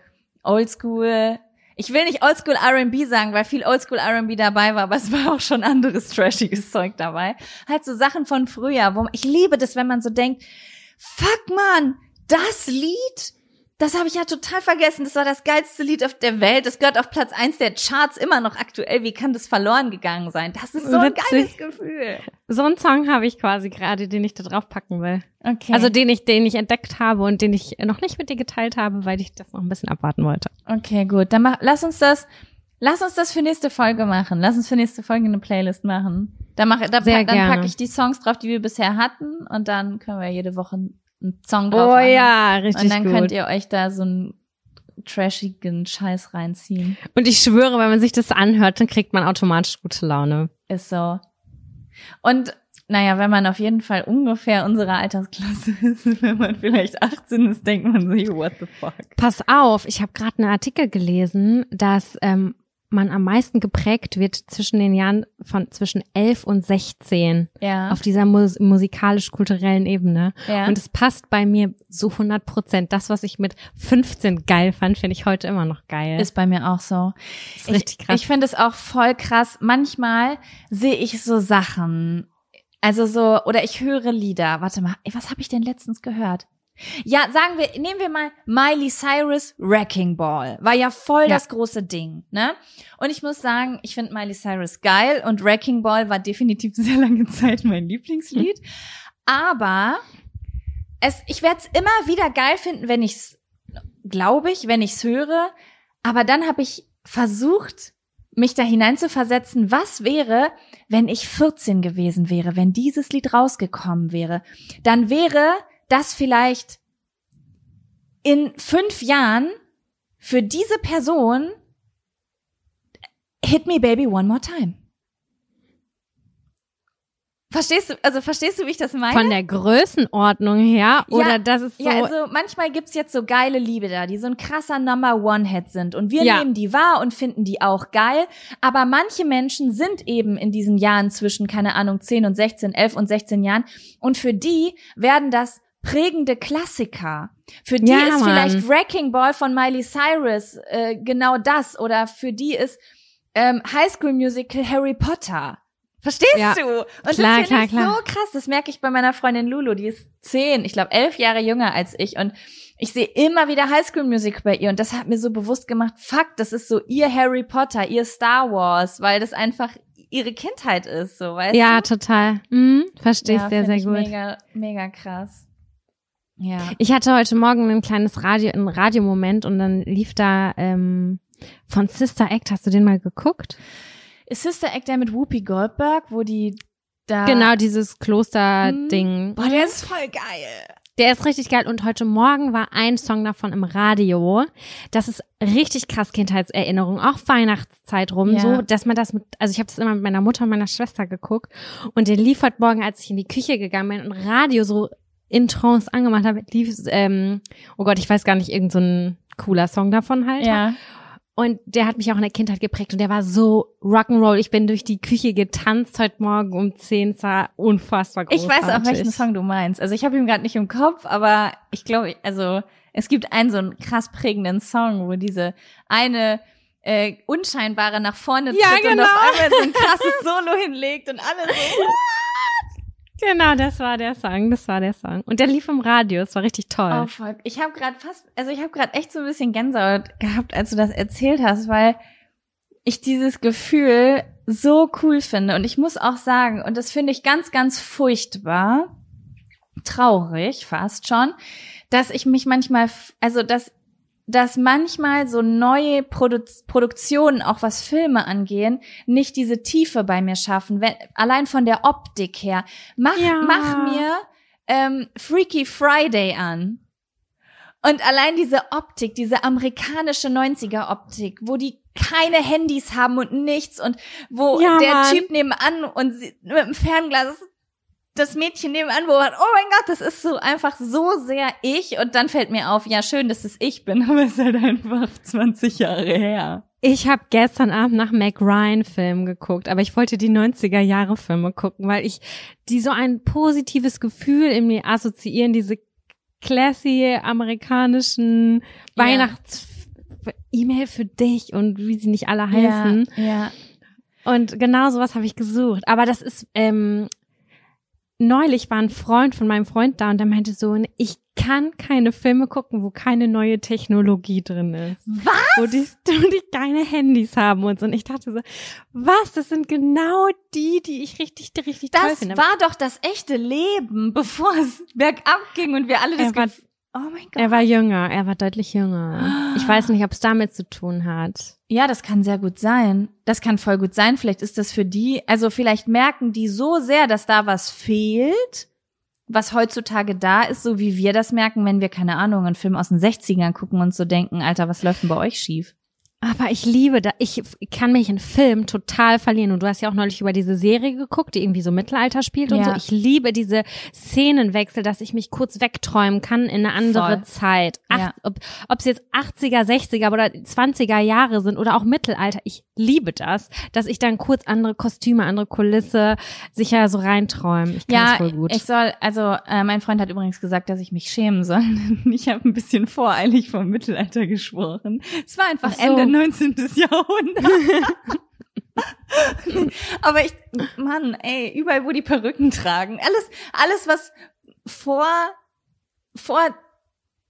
Oldschool. Ich will nicht Oldschool R&B sagen, weil viel Oldschool R&B dabei war, aber es war auch schon anderes trashiges Zeug dabei. Halt so Sachen von früher, wo ich liebe das, wenn man so denkt, fuck man, das Lied, das habe ich ja total vergessen. Das war das geilste Lied auf der Welt. Das gehört auf Platz eins der Charts immer noch aktuell. Wie kann das verloren gegangen sein? Das ist so ein Witzig. geiles Gefühl. So einen Song habe ich quasi gerade, den ich da drauf packen will. Okay. Also den ich, den ich entdeckt habe und den ich noch nicht mit dir geteilt habe, weil ich das noch ein bisschen abwarten wollte. Okay, gut. Dann mach, lass uns das, lass uns das für nächste Folge machen. Lass uns für nächste Folge eine Playlist machen. Da mach, da, Sehr pack, dann packe ich die Songs drauf, die wir bisher hatten, und dann können wir jede Woche einen Song drauf Oh machen. ja, richtig Und dann gut. könnt ihr euch da so einen trashigen Scheiß reinziehen. und ich schwöre, wenn man sich das anhört, dann kriegt man automatisch gute Laune. Ist so. Und naja, wenn man auf jeden Fall ungefähr unserer Altersklasse [LAUGHS] ist, wenn man vielleicht 18 ist, denkt man sich, what the fuck. Pass auf, ich habe gerade einen Artikel gelesen, dass ähm, man am meisten geprägt wird zwischen den Jahren von zwischen 11 und 16 Ja. auf dieser mus musikalisch-kulturellen Ebene. ja. Und es passt bei mir so 100 Prozent. Das, was ich mit 15 geil fand, finde ich heute immer noch geil. Ist bei mir auch so. ist richtig krass. Ich, ich finde es auch voll krass. Manchmal sehe ich so Sachen. Also so, oder ich höre Lieder. Warte mal, ey, was habe ich denn letztens gehört? Ja, sagen wir, nehmen wir mal Miley Cyrus Wrecking Ball. War ja voll Ja. das große Ding, ne? Und ich muss sagen, ich finde Miley Cyrus geil und Wrecking Ball war definitiv [LAUGHS] sehr lange Zeit mein Lieblingslied. Aber es, ich werde es immer wieder geil finden, wenn ich's, glaube ich, wenn ich's höre. Aber dann habe ich versucht, mich da hineinzuversetzen, was wäre, wenn ich 14 gewesen wäre, wenn dieses Lied rausgekommen wäre. Dann wäre das vielleicht in fünf Jahren für diese Person Hit Me Baby One More Time. Verstehst du, also verstehst du, wie ich das meine? Von der Größenordnung her oder Ja, das ist so. Ja, also manchmal gibt's jetzt so geile Liebe da, die so ein krasser Number One Hit sind und wir Ja. nehmen die wahr und finden die auch geil, aber manche Menschen sind eben in diesen Jahren zwischen keine Ahnung 10 und 16, 11 und 16 Jahren und für die werden das prägende Klassiker. Für die Ja, ist Mann. vielleicht Wrecking Ball von Miley Cyrus äh, genau das oder für die ist ähm, High School Musical Harry Potter. Verstehst Ja. du? Und Klar, das finde ich klar. so krass. Das merke ich bei meiner Freundin Lulu. Die ist zehn, ich glaube elf Jahre jünger als ich. Und ich sehe immer wieder Highschool Music bei ihr. Und das hat mir so bewusst gemacht, fuck, das ist so ihr Harry Potter, ihr Star Wars, weil das einfach ihre Kindheit ist, so, weißt ja, du? total. Mhm, verstehe Ja, ich sehr, sehr gut. Mega, mega krass. Ja. Ich hatte heute Morgen ein kleines Radio, einen Radiomoment und dann lief da ähm, von Sister Act. Hast du den mal geguckt? Ist Sister Act der mit Whoopi Goldberg, wo die da. Genau, dieses Kloster-Ding. Boah, der ist voll geil. Der ist richtig geil und heute Morgen war ein Song davon im Radio. Das ist richtig krass Kindheitserinnerung, auch Weihnachtszeit rum, Ja. so, dass man das mit, also ich habe das immer mit meiner Mutter und meiner Schwester geguckt und der lief heute Morgen, als ich in die Küche gegangen bin und Radio so in Trance angemacht habe, lief, ähm, oh Gott, ich weiß gar nicht, irgend so ein cooler Song davon halt. Ja. Und der hat mich auch in der Kindheit geprägt und der war so Rock'n'Roll. Ich bin durch die Küche getanzt heute Morgen um 10, es war unfassbar Ich großartig. weiß auch, welchen Song du meinst. Also ich habe ihn gerade nicht im Kopf, aber ich glaube, also Es gibt einen so einen krass prägenden Song, wo diese eine äh, unscheinbare nach vorne tritt Ja, und genau. auf einmal so ein krasses [LAUGHS] Solo hinlegt und alle so. [LAUGHS] Genau, das war der Song, das war der Song. Und der lief im Radio, es war richtig toll. Oh, fuck. Ich habe gerade fast, also ich habe gerade echt so ein bisschen Gänsehaut gehabt, als du das erzählt hast, weil ich dieses Gefühl so cool finde. Und ich muss auch sagen, und das finde ich ganz, ganz furchtbar, traurig fast schon, dass ich mich manchmal, also dass, dass manchmal so neue Produ Produktionen, auch was Filme angehen, nicht diese Tiefe bei mir schaffen. Wenn, allein von der Optik her. Mach, Ja. mach mir ähm, Freaky Friday an. Und allein diese Optik, diese amerikanische 90er-Optik, wo die keine Handys haben und nichts und wo Ja, der Mann. Typ nebenan und sie, mit dem Fernglas das Mädchen nebenan beobachtet, oh mein Gott, das ist so einfach so sehr ich und dann fällt mir auf, ja schön, dass es ich bin, [LAUGHS] aber es ist halt einfach 20 Jahre her. Ich habe gestern Abend nach Mac Ryan Film geguckt, aber ich wollte die 90er Jahre Filme gucken, weil ich die so ein positives Gefühl in mir assoziieren, diese classy amerikanischen Ja. Weihnachts E-Mail für dich und wie sie nicht alle heißen. Ja, ja. Und genau sowas habe ich gesucht. Aber das ist, ähm, neulich war ein Freund von meinem Freund da und der meinte so, ich kann keine Filme gucken, wo keine neue Technologie drin ist. Was? Wo die, wo die keine Handys haben und so. Und ich dachte so, was? Das sind genau die, die ich richtig, richtig toll Das finde. war doch das echte Leben, [LAUGHS] bevor es bergab ging und wir alle das war- Oh mein Gott. er war jünger, er war deutlich jünger. Ich weiß nicht, ob es damit zu tun hat. Ja, das kann sehr gut sein. Das kann voll gut sein. Vielleicht ist das für die, also vielleicht merken die so sehr, dass da was fehlt, was heutzutage da ist, so wie wir das merken, wenn wir, keine Ahnung, einen Film aus den 60ern gucken und so denken, Alter, was läuft denn bei euch schief? Aber ich liebe da, ich kann mich in Film total verlieren. Und du hast ja auch neulich über diese Serie geguckt, die irgendwie so Mittelalter spielt und Ja. so. Ich liebe diese Szenenwechsel, dass ich mich kurz wegträumen kann in eine andere Voll. Zeit. Ach, Ja. Ob ob es jetzt 80er, 60er oder 20er Jahre sind oder auch Mittelalter. Ich liebe das, dass ich dann kurz andere Kostüme, andere Kulisse sicher so reinträume. Ich Ja, das voll gut. ich soll, also äh, mein Freund hat übrigens gesagt, dass ich mich schämen soll. [LAUGHS] Ich habe ein bisschen voreilig vom Mittelalter gesprochen. Es war einfach Ach so. Ende 19. Jahrhundert. [LAUGHS] Aber ich, Mann, ey, überall, wo die Perücken tragen, alles, alles, was vor, vor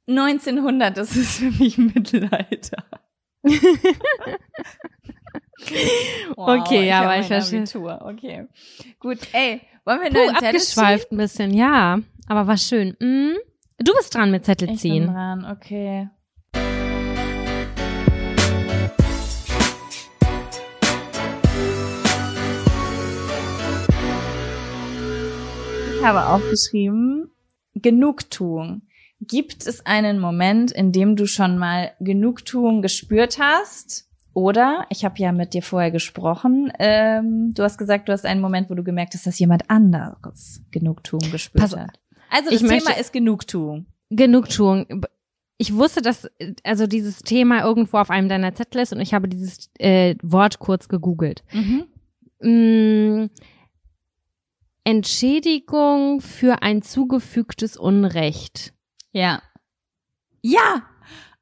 1900, das ist für mich Mittelalter. [LAUGHS] Okay, ja, aber ich verstehe. Abitur. Okay, gut. Ey, wollen wir Puh, neuen Zettel ziehen? abgeschweift ein bisschen, ja. Aber war schön. Hm? Du bist dran mit Zettel Ich bin ziehen. dran, okay. Ich habe aufgeschrieben, Genugtuung. Gibt es einen Moment, in dem du schon mal Genugtuung gespürt hast? Oder, ich habe ja mit dir vorher gesprochen, ähm, du hast gesagt, du hast einen Moment, wo du gemerkt hast, dass jemand anderes Genugtuung gespürt Pass- hat. Also das Thema ist Genugtuung. Genugtuung. Ich wusste, dass also dieses Thema irgendwo auf einem deiner Zettel ist und ich habe dieses äh, Wort kurz gegoogelt. Mhm. Mm, Entschädigung für ein zugefügtes Unrecht. Ja. Ja.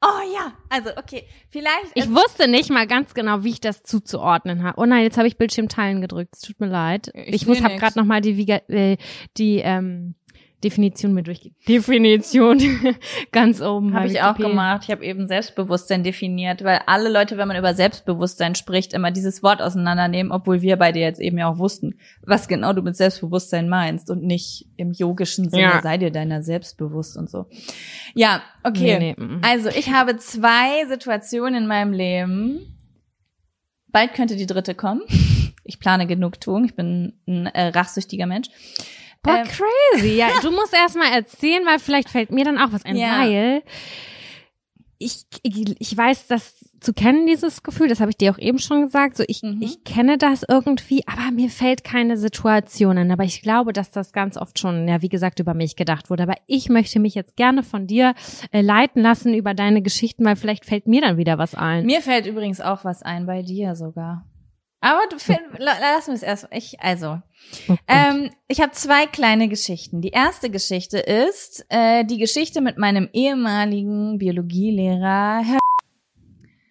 Oh ja. Also okay, vielleicht. Ich also, wusste nicht mal ganz genau, wie ich das zuzuordnen habe. Oh nein, jetzt habe ich Bildschirmteilen gedrückt. Es tut mir leid. Ich Ich, muss habe gerade noch mal die, Viga- äh, die ähm, Definition mit durchgehen. Definition [LAUGHS] ganz oben. habe ich auch gemacht. Ich habe eben Selbstbewusstsein definiert, weil alle Leute, wenn man über Selbstbewusstsein spricht, immer dieses Wort auseinandernehmen, obwohl wir beide jetzt eben ja auch wussten, was genau du mit Selbstbewusstsein meinst und nicht im yogischen Sinne, Ja. sei dir deiner selbst bewusst und so. Ja, okay. Nee, nee. Also ich habe zwei Situationen in meinem Leben. Bald könnte die dritte kommen. Ich plane Genugtuung. Ich bin ein äh, rachsüchtiger Mensch. Boah, Ähm, crazy. Ja, [LAUGHS] du musst erst mal erzählen, weil vielleicht fällt mir dann auch was ein. Ja. Weil ich, ich, ich weiß das zu kennen, dieses Gefühl, das habe ich dir auch eben schon gesagt. So, ich, Mhm. ich kenne das irgendwie, aber mir fällt keine Situation an. Aber ich glaube, dass das ganz oft schon, ja, wie gesagt, über mich gedacht wurde. Aber ich möchte mich jetzt gerne von dir äh, leiten lassen über deine Geschichten, weil vielleicht fällt mir dann wieder was ein. Mir fällt übrigens auch was ein, bei dir sogar. Aber du find, la- lass mich es erst. Ich, also, Oh ähm, ich habe zwei kleine Geschichten. Die erste Geschichte ist äh, die Geschichte mit meinem ehemaligen Biologielehrer. Herr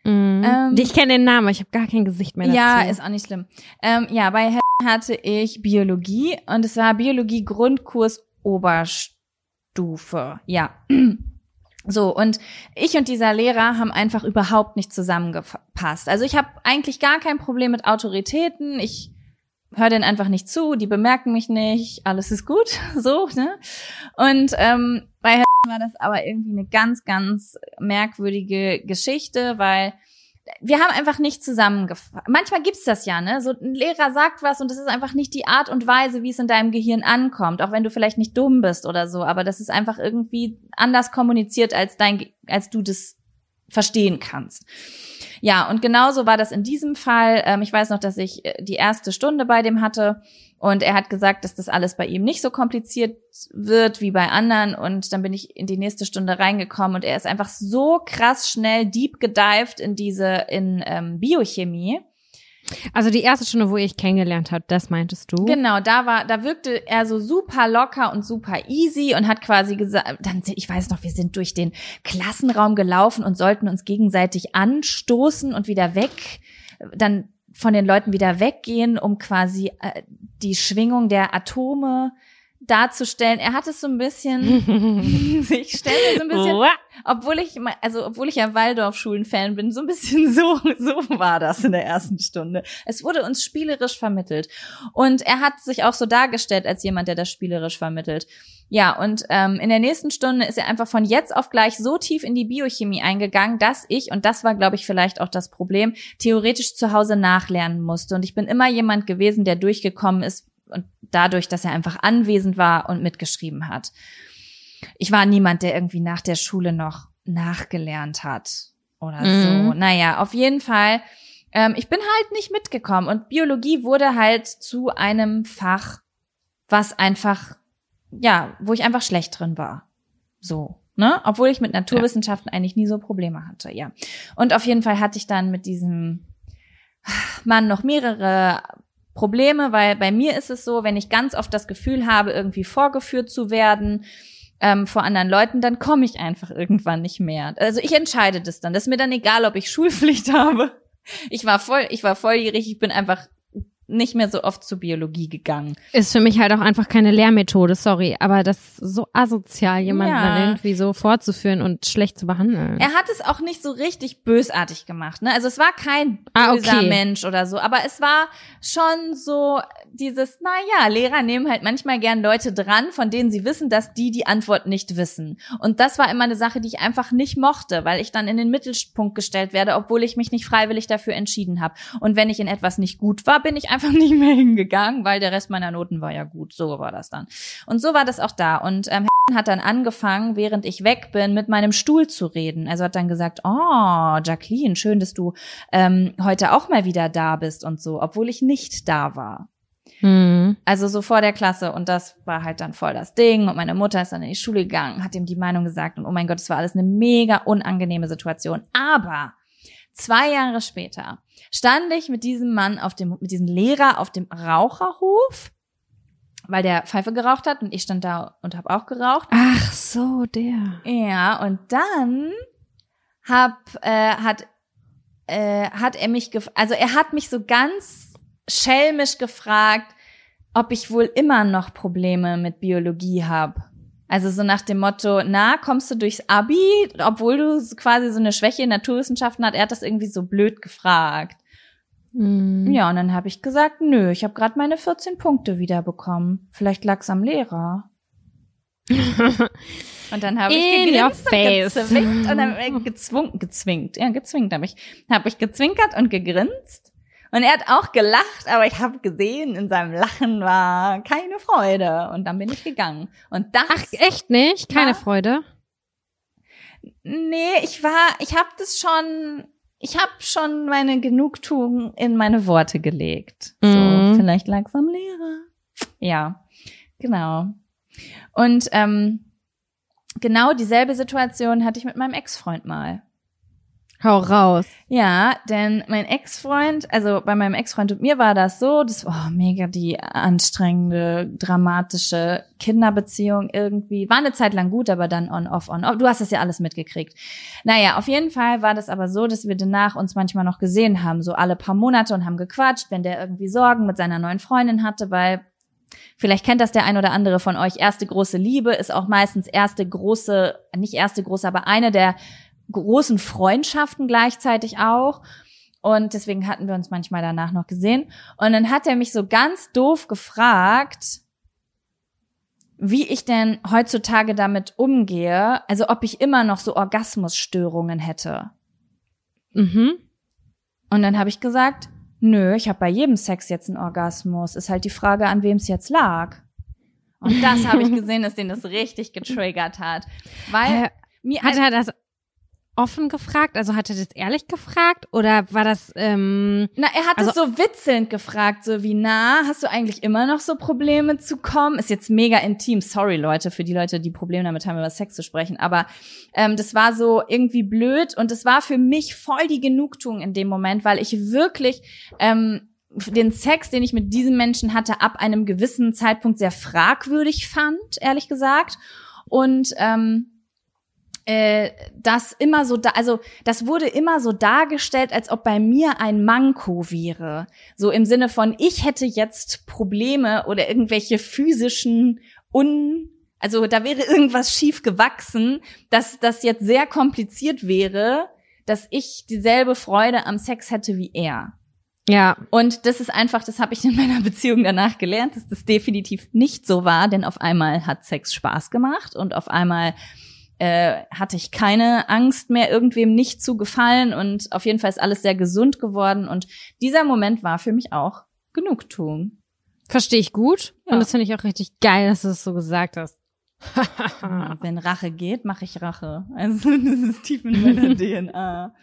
Mhm. ähm, ich kenne den Namen, ich habe gar kein Gesicht mehr dazu. Ja, ist auch nicht schlimm. Ähm, ja, bei Herr hatte ich Biologie und es war Biologie Grundkurs Oberstufe. Ja. [CLEARS THROAT] So, und ich und dieser Lehrer haben einfach überhaupt nicht zusammengepasst. Also ich habe eigentlich gar kein Problem mit Autoritäten. Ich höre denen einfach nicht zu, die bemerken mich nicht, alles ist gut, [LAUGHS] so, ne? Und ähm, bei Herrn war das aber irgendwie eine ganz, ganz merkwürdige Geschichte, weil wir haben einfach nicht zusammengefasst. Manchmal gibt's das ja, ne? So ein Lehrer sagt was und das ist einfach nicht die Art und Weise, wie es in deinem Gehirn ankommt, auch wenn du vielleicht nicht dumm bist oder so, aber das ist einfach irgendwie anders kommuniziert, als dein, als du das verstehen kannst. Ja, und genauso war das in diesem Fall. Ähm, ich weiß noch, dass ich äh, die erste Stunde bei dem hatte und er hat gesagt, dass das alles bei ihm nicht so kompliziert wird wie bei anderen. Und dann bin ich in die nächste Stunde reingekommen und er ist einfach so krass schnell deep gedived in diese, in ähm, Biochemie. Also die erste Stunde, wo euch kennengelernt habt, das meintest du? Genau, da war, da wirkte er so super locker und super easy und hat quasi gesagt, dann, ich weiß noch, wir sind durch den Klassenraum gelaufen und sollten uns gegenseitig anstoßen und wieder weg, dann von den Leuten wieder weggehen, um quasi äh, die Schwingung der Atome darzustellen. Er hat es so ein bisschen, [LAUGHS] [LAUGHS] ich stelle mir so ein bisschen obwohl ich, also obwohl ich ja Waldorf-Schulen-Fan bin, so ein bisschen [LAUGHS] so, so war das in der ersten Stunde. Es wurde uns spielerisch vermittelt. Und er hat sich auch so dargestellt als jemand, der das spielerisch vermittelt. Ja, und ähm, in der nächsten Stunde ist er einfach von jetzt auf gleich so tief in die Biochemie eingegangen, dass ich, und das war, glaube ich, vielleicht auch das Problem, theoretisch zu Hause nachlernen musste. Und ich bin immer jemand gewesen, der durchgekommen ist und dadurch, dass er einfach anwesend war und mitgeschrieben hat ich war niemand, der irgendwie nach der Schule noch nachgelernt hat oder so. Mhm. Naja, auf jeden Fall. Ähm, ich bin halt nicht mitgekommen und Biologie wurde halt zu einem Fach, was einfach, ja, wo ich einfach schlecht drin war. So. Ne? Obwohl ich mit Naturwissenschaften eigentlich nie so Probleme hatte, ja. Und auf jeden Fall hatte ich dann mit diesem Mann noch mehrere Probleme, weil bei mir ist es so, wenn ich ganz oft das Gefühl habe, irgendwie vorgeführt zu werden ähm, vor anderen Leuten, dann komme ich einfach irgendwann nicht mehr. Also ich entscheide das dann. Das ist mir dann egal, ob ich Schulpflicht [LAUGHS] habe. Ich war voll, ich war volljährig, ich bin einfach nicht mehr so oft zur Biologie gegangen. Ist für mich halt auch einfach keine Lehrmethode, sorry. Aber das so asozial, jemanden Ja. dann irgendwie so vorzuführen und schlecht zu behandeln. Er hat es auch nicht so richtig bösartig gemacht. Ne? Also es war kein Ah, böser okay. Mensch oder so, aber es war schon so dieses, naja, Lehrer nehmen halt manchmal gern Leute dran, von denen sie wissen, dass die die Antwort nicht wissen. Und das war immer eine Sache, die ich einfach nicht mochte, weil ich dann in den Mittelpunkt gestellt werde, obwohl ich mich nicht freiwillig dafür entschieden habe. Und wenn ich in etwas nicht gut war, bin ich einfach [LAUGHS] nicht mehr hingegangen, weil der Rest meiner Noten war ja gut. So war das dann. Und so war das auch da. Und ähm, hat dann angefangen, während ich weg bin, mit meinem Stuhl zu reden. Also hat dann gesagt, oh, Jacqueline, schön, dass du ähm, heute auch mal wieder da bist und so, obwohl ich nicht da war. Hm. Also so vor der Klasse und das war halt dann voll das Ding und meine Mutter ist dann in die Schule gegangen, hat ihm die Meinung gesagt und oh mein Gott, es war alles eine mega unangenehme Situation. Aber zwei Jahre später stand ich mit diesem Mann auf dem, mit diesem Lehrer auf dem Raucherhof, weil der Pfeife geraucht hat und ich stand da und habe auch geraucht. Ach so, der. Ja, und dann hab, äh, hat, äh, hat er mich, gef also er hat mich so ganz schelmisch gefragt, ob ich wohl immer noch Probleme mit Biologie habe. Also so nach dem Motto, na, kommst du durchs Abi, obwohl du quasi so eine Schwäche in Naturwissenschaften hat, er hat das irgendwie so blöd gefragt. Hm. Ja, und dann habe ich gesagt, nö, ich habe gerade meine 14 Punkte wiederbekommen. Vielleicht lag's am Lehrer. [LAUGHS] Und dann habe ich In gegrinst und gezwingt und dann äh, gezwungen, gezwingt, ja, gezwingt habe ich, habe ich gezwinkert und gegrinst. Und er hat auch gelacht, aber ich habe gesehen, in seinem Lachen war keine Freude. Und dann bin ich gegangen. Und das, Ach, echt nicht? Keine Ja. Freude? nee, ich war, ich habe das schon, ich habe schon meine Genugtuung in meine Worte gelegt. So, Mhm. vielleicht lag's am Lehrer. Ja, genau. Und ähm, genau dieselbe Situation hatte ich mit meinem Ex-Freund mal. Hau raus. Ja, denn mein Ex-Freund, also bei meinem Ex-Freund und mir war das so, das war oh, mega die anstrengende, dramatische Kinderbeziehung irgendwie. War eine Zeit lang gut, aber dann on, off, on, off. Du hast das ja alles mitgekriegt. Naja, auf jeden Fall war das aber so, dass wir danach uns manchmal noch gesehen haben, so alle paar Monate und haben gequatscht, wenn der irgendwie Sorgen mit seiner neuen Freundin hatte, weil Vielleicht kennt das der ein oder andere von euch. Erste große Liebe ist auch meistens erste große, nicht erste große, aber eine der großen Freundschaften gleichzeitig auch. Und deswegen hatten wir uns manchmal danach noch gesehen. Und dann hat er mich so ganz doof gefragt, wie ich denn heutzutage damit umgehe, also ob ich immer noch so Orgasmusstörungen hätte. Mhm. Und dann habe ich gesagt, nö, ich habe bei jedem Sex jetzt einen Orgasmus. Ist halt die Frage, an wem es jetzt lag. Und das habe ich [LAUGHS] gesehen, dass den das richtig getriggert hat. Weil Äh, mir hat er das offen gefragt? Also hat er das ehrlich gefragt? Oder war das, ähm, Na, er hat Also- es so witzelnd gefragt, so wie, na, hast du eigentlich immer noch so Probleme zu kommen? Ist jetzt mega intim, sorry Leute, für die Leute, die Probleme damit haben, über Sex zu sprechen. Aber ähm, das war so irgendwie blöd und es war für mich voll die Genugtuung in dem Moment, weil ich wirklich ähm, den Sex, den ich mit diesem Menschen hatte, ab einem gewissen Zeitpunkt sehr fragwürdig fand, ehrlich gesagt. Und ähm, äh, das immer so da, also das wurde immer so dargestellt, als ob bei mir ein Manko wäre. So im Sinne von, ich hätte jetzt Probleme oder irgendwelche physischen Un, also da wäre irgendwas schief gewachsen, dass das jetzt sehr kompliziert wäre, dass ich dieselbe Freude am Sex hätte wie er. ja, Und das ist einfach, das habe ich in meiner Beziehung danach gelernt, dass das definitiv nicht so war, denn auf einmal hat Sex Spaß gemacht und auf einmal äh, hatte ich keine Angst mehr, irgendwem nicht zu gefallen und auf jeden Fall ist alles sehr gesund geworden und dieser Moment war für mich auch Genugtuung. verstehe ich gut. Ja. Und das finde ich auch richtig geil, dass du es so gesagt hast. [LAUGHS] Wenn Rache geht, mache ich Rache. Also [LAUGHS] das ist tief in meiner [LAUGHS] DNA.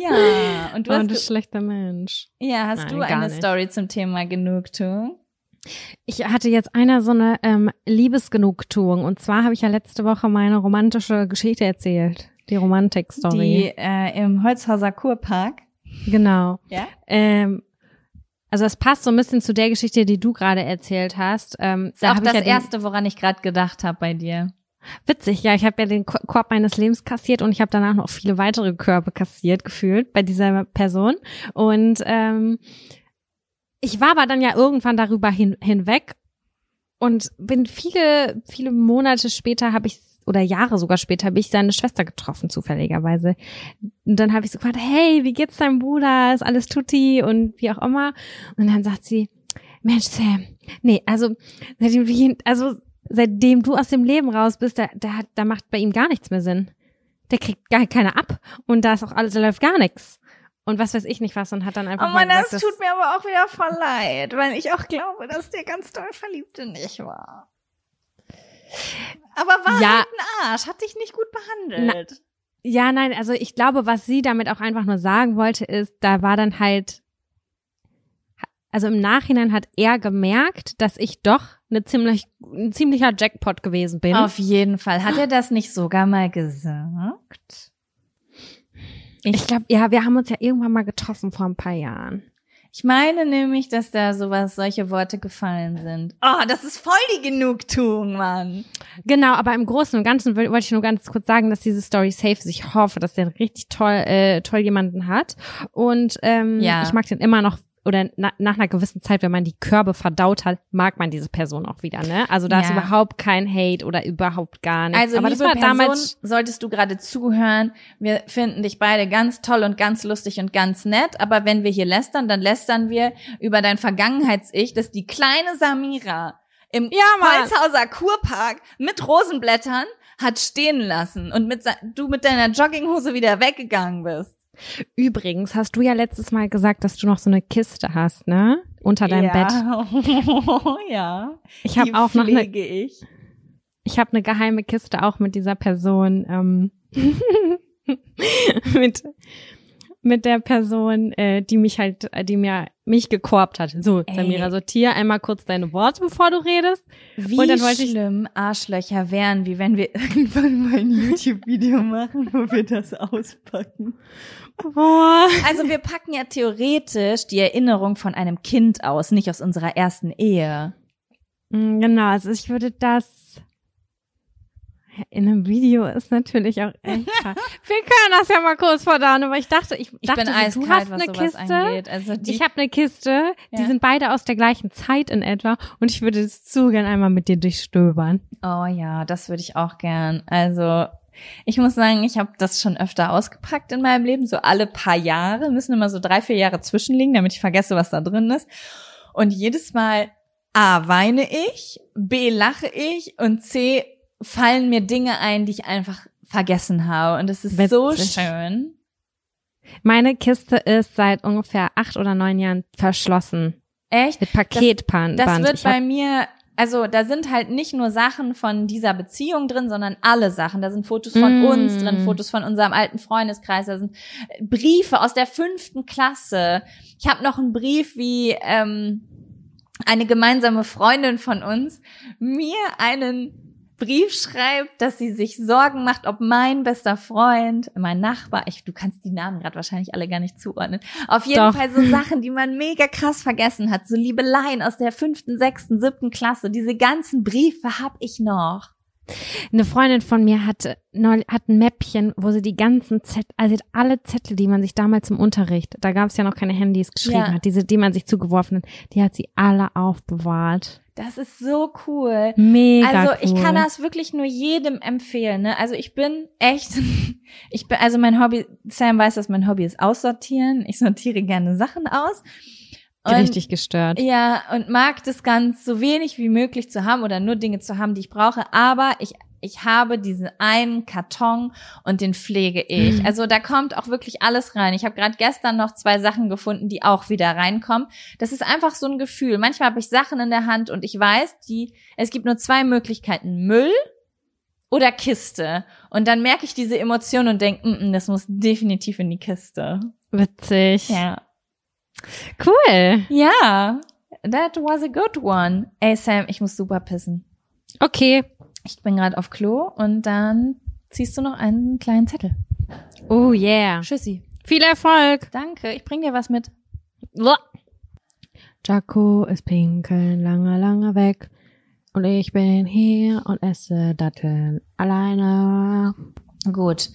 Ja, und du hast, bist ge- schlechter Mensch. ja, hast Nein, du eine nicht. Story zum Thema Genugtuung? Ich hatte jetzt einer so eine ähm, Liebesgenugtuung. Und zwar habe ich ja letzte Woche meine romantische Geschichte erzählt. Die Romantik-Story. Die äh, im Holzhauser Kurpark. Genau. Ja? Ähm, also es passt so ein bisschen zu der Geschichte, die du gerade erzählt hast. Ähm, Ist da auch das ja erste, woran ich gerade gedacht habe bei dir. Witzig, ja, ich habe ja den Ko- Korb meines Lebens kassiert und ich habe danach noch viele weitere Körbe kassiert, gefühlt, bei dieser Person. Und ähm, ich war aber dann ja irgendwann darüber hin, hinweg und bin viele, viele Monate später habe ich oder Jahre sogar später habe ich seine Schwester getroffen, zufälligerweise. Und dann habe ich so gefragt, hey, wie geht's deinem Bruder? Ist alles tutti und wie auch immer. Und dann sagt sie, Mensch, Sam, nee, also seitdem, also seitdem du aus dem Leben raus bist, da, da, da macht bei ihm gar nichts mehr Sinn. Der kriegt gar keiner ab und da ist auch alles, da läuft gar nichts. Und was weiß ich nicht was und hat dann einfach Oh Mann, das gesagt, tut mir aber auch wieder voll leid, weil ich auch glaube, dass der ganz doll verliebt in dich war. Aber war Ja. halt ein Arsch, hat dich nicht gut behandelt. Ja, nein, also ich glaube, was sie damit auch einfach nur sagen wollte, ist, da war dann halt, also im Nachhinein hat er gemerkt, dass ich doch eine ziemlich, ein ziemlicher Jackpot gewesen bin. Auf jeden Fall. Hat er das nicht sogar mal gesagt? Ich glaube, ja, wir haben uns ja irgendwann mal getroffen vor ein paar Jahren. Ich meine nämlich, dass da sowas, solche Worte gefallen sind. Oh, das ist voll die Genugtuung, Mann. Genau, aber im Großen und Ganzen wollte ich nur ganz kurz sagen, dass diese Story safe ist. Ich hoffe, dass der richtig toll, äh, toll jemanden hat. Und ähm, Ja. ich mag den immer noch, oder na, nach einer gewissen Zeit, wenn man die Körbe verdaut hat, mag man diese Person auch wieder, ne? Also da ist Ja. überhaupt kein Hate oder überhaupt gar nichts. Also, aber liebe Person, damals. solltest du gerade zuhören, wir finden dich beide ganz toll und ganz lustig und ganz nett, aber wenn wir hier lästern, dann lästern wir über dein Vergangenheits-Ich, das die kleine Samira im Ja, Mann. Holzhauser Kurpark mit Rosenblättern hat stehen lassen und mit, du mit deiner Jogginghose wieder weggegangen bist. Übrigens, hast du ja letztes Mal gesagt, dass du noch so eine Kiste hast, ne? Unter deinem Bett. Bett. [LAUGHS] ja. Ich habe auch noch eine, ich. ich habe eine geheime Kiste auch mit dieser Person, ähm, [LAUGHS] mit mit der Person, äh, die mich halt, äh, die mir mich gekorbt hat. So, Ey. Samira, sortier einmal kurz deine Worte, bevor du redest. Wie Und dann wollte ich- schlimm Arschlöcher wären, wie wenn wir [LAUGHS] irgendwann mal ein YouTube-Video machen, wo wir das auspacken. Boah. Also wir packen ja theoretisch die Erinnerung von einem Kind aus, nicht aus unserer ersten Ehe. Mm, Genau, also ich würde das in einem Video ist natürlich auch echt krass. Wir können das ja mal kurz verdauen, aber ich dachte, ich, Ich dachte, bin so, du hast eine Kiste. Also die, Ich habe eine Kiste, die Ja. sind beide aus der gleichen Zeit in etwa und ich würde es so gern einmal mit dir durchstöbern. oh ja, das würde ich auch gern. Also ich muss sagen, ich habe das schon öfter ausgepackt in meinem Leben. So alle paar Jahre müssen immer so drei, vier Jahre zwischenliegen, damit ich vergesse, was da drin ist. Und jedes Mal A, weine ich, B, lache ich und C, fallen mir Dinge ein, die ich einfach vergessen habe. Und es ist so Witzig. schön. Meine Kiste ist seit ungefähr acht oder neun Jahren verschlossen. Echt? Mit Paketband. Das wird Ich bei mir, also da sind halt nicht nur Sachen von dieser Beziehung drin, sondern alle Sachen. Da sind Fotos von Mm. uns drin, Fotos von unserem alten Freundeskreis, da sind äh, Briefe aus der fünften Klasse. Ich habe noch einen Brief, wie ähm, eine gemeinsame Freundin von uns mir einen Brief schreibt, dass sie sich Sorgen macht, ob mein bester Freund, mein Nachbar, ich, du kannst die Namen gerade wahrscheinlich alle gar nicht zuordnen, auf jeden Doch. Fall so Sachen, die man mega krass vergessen hat, so Liebeleien aus der fünften, sechsten, siebten Klasse, diese ganzen Briefe hab ich noch. eine Freundin von mir hatte neulich, hat ein Mäppchen, wo sie die ganzen Zettel, also alle Zettel, die man sich damals im Unterricht, da gab es ja noch keine Handys geschrieben Ja. hat, diese, die man sich zugeworfen hat, die hat sie alle aufbewahrt. Das ist so cool. Mega Also cool. ich kann das wirklich nur jedem empfehlen. Ne? Also ich bin echt, [LAUGHS] ich bin, also mein Hobby, Sam weiß, dass mein Hobby ist aussortieren. Ich sortiere gerne Sachen aus. Und- Richtig gestört. Ja, und mag das ganz so wenig wie möglich zu haben oder nur Dinge zu haben, die ich brauche. Aber ich, ich habe diesen einen Karton und den pflege ich. Mhm. Also da kommt auch wirklich alles rein. Ich habe gerade gestern noch zwei Sachen gefunden, die auch wieder reinkommen. Das ist einfach so ein Gefühl. Manchmal habe ich Sachen in der Hand und ich weiß, die, es gibt nur zwei Möglichkeiten. Müll oder Kiste. Und dann merke ich diese Emotion und denke, mm, das muss definitiv in die Kiste. Witzig. Ja. Cool. Ja, that was a good one. Ey Sam, ich muss super pissen. Okay. Ich bin gerade auf Klo und dann ziehst du noch einen kleinen Zettel. Oh yeah. Tschüssi. Viel Erfolg. Danke, ich bring dir was mit. Jaco ist pinkeln lange, lange weg. Und ich bin hier und esse Datteln alleine. Gut.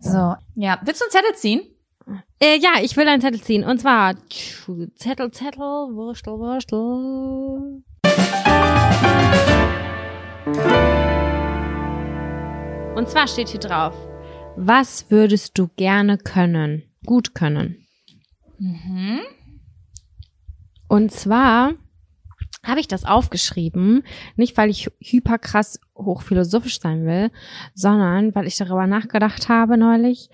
So, ja, willst du einen Zettel ziehen? Äh, ja, ich will einen Zettel ziehen. Und zwar Zettel, Zettel, Wurstel, Wurstel. Und zwar steht hier drauf, was würdest du gerne können? Gut können. Mhm. Und zwar habe ich das aufgeschrieben, nicht weil ich hyperkrass hochphilosophisch sein will, sondern weil ich darüber nachgedacht habe neulich,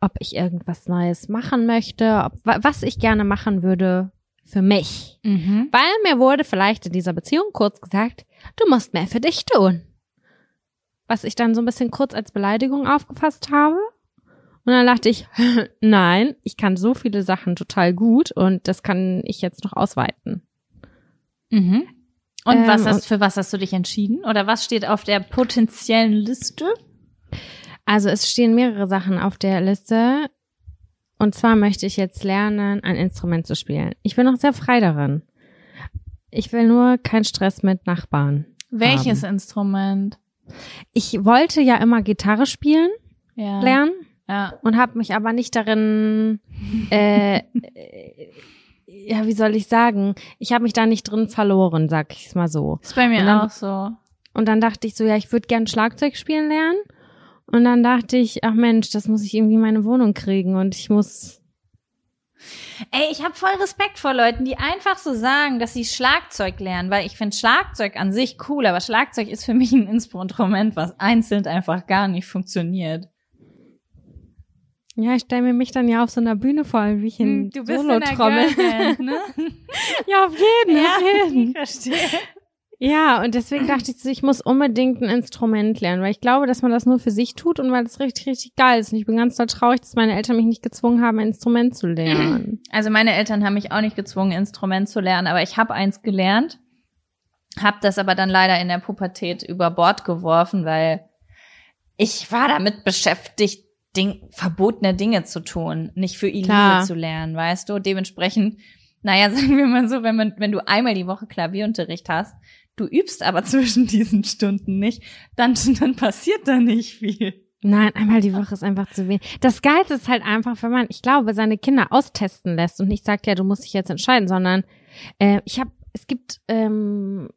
ob ich irgendwas Neues machen möchte, ob, wa- was ich gerne machen würde für mich. Mhm. Weil mir wurde vielleicht in dieser Beziehung kurz gesagt, du musst mehr für dich tun. Was ich dann so ein bisschen kurz als Beleidigung aufgefasst habe. Und dann dachte ich, [LAUGHS] nein, ich kann so viele Sachen total gut und das kann ich jetzt noch ausweiten. Mhm. Und Ähm, was hast, für was hast du dich entschieden? Oder was steht auf der potenziellen Liste? Also es stehen mehrere Sachen auf der Liste. Und zwar möchte ich jetzt lernen, ein Instrument zu spielen. Ich bin noch sehr frei darin. Ich will nur keinen Stress mit Nachbarn. Welches Haben. Instrument? Ich wollte ja immer Gitarre spielen Ja. lernen Ja. und habe mich aber nicht darin, äh, äh, ja, wie soll ich sagen? Ich habe mich da nicht drin verloren, sag ich es mal so. Ist bei mir dann- auch so. Und dann dachte ich so, ja, ich würde gern Schlagzeug spielen lernen. Und dann dachte ich, ach Mensch, das muss ich irgendwie in meine Wohnung kriegen und ich muss Ey, ich habe voll Respekt vor Leuten, die einfach so sagen, dass sie Schlagzeug lernen, weil ich finde Schlagzeug an sich cool, aber Schlagzeug ist für mich ein Instrument, was einzeln einfach gar nicht funktioniert. Ja, ich stelle mir mich dann ja auf so einer Bühne vor, wie ich in Hm, du bist Solo in der trommel. Girlband, ne? [LAUGHS] Ja, auf jeden, [LAUGHS] ja, auf jeden. ich verstehe. Ja, und deswegen dachte ich, ich muss unbedingt ein Instrument lernen, weil ich glaube, dass man das nur für sich tut und weil das richtig, richtig geil ist. Und ich bin ganz doll traurig, dass meine Eltern mich nicht gezwungen haben, ein Instrument zu lernen. [CLEARS THROAT] Also meine Eltern haben mich auch nicht gezwungen, ein Instrument zu lernen, aber ich habe eins gelernt, habe das aber dann leider in der Pubertät über Bord geworfen, weil ich war damit beschäftigt, Ding, verbotene Dinge zu tun, nicht für Elise zu lernen, weißt du? Dementsprechend, naja, [LAUGHS] sagen wir mal so, wenn man, wenn du einmal die Woche Klavierunterricht hast, du übst aber [LAUGHS] zwischen diesen Stunden nicht, dann, dann passiert da nicht viel. Nein, einmal die Woche ist einfach zu wenig. Das Geilste ist halt einfach, wenn man, ich glaube, seine Kinder austesten lässt und nicht sagt, ja, du musst dich jetzt entscheiden, sondern äh, ich habe, es gibt ähm,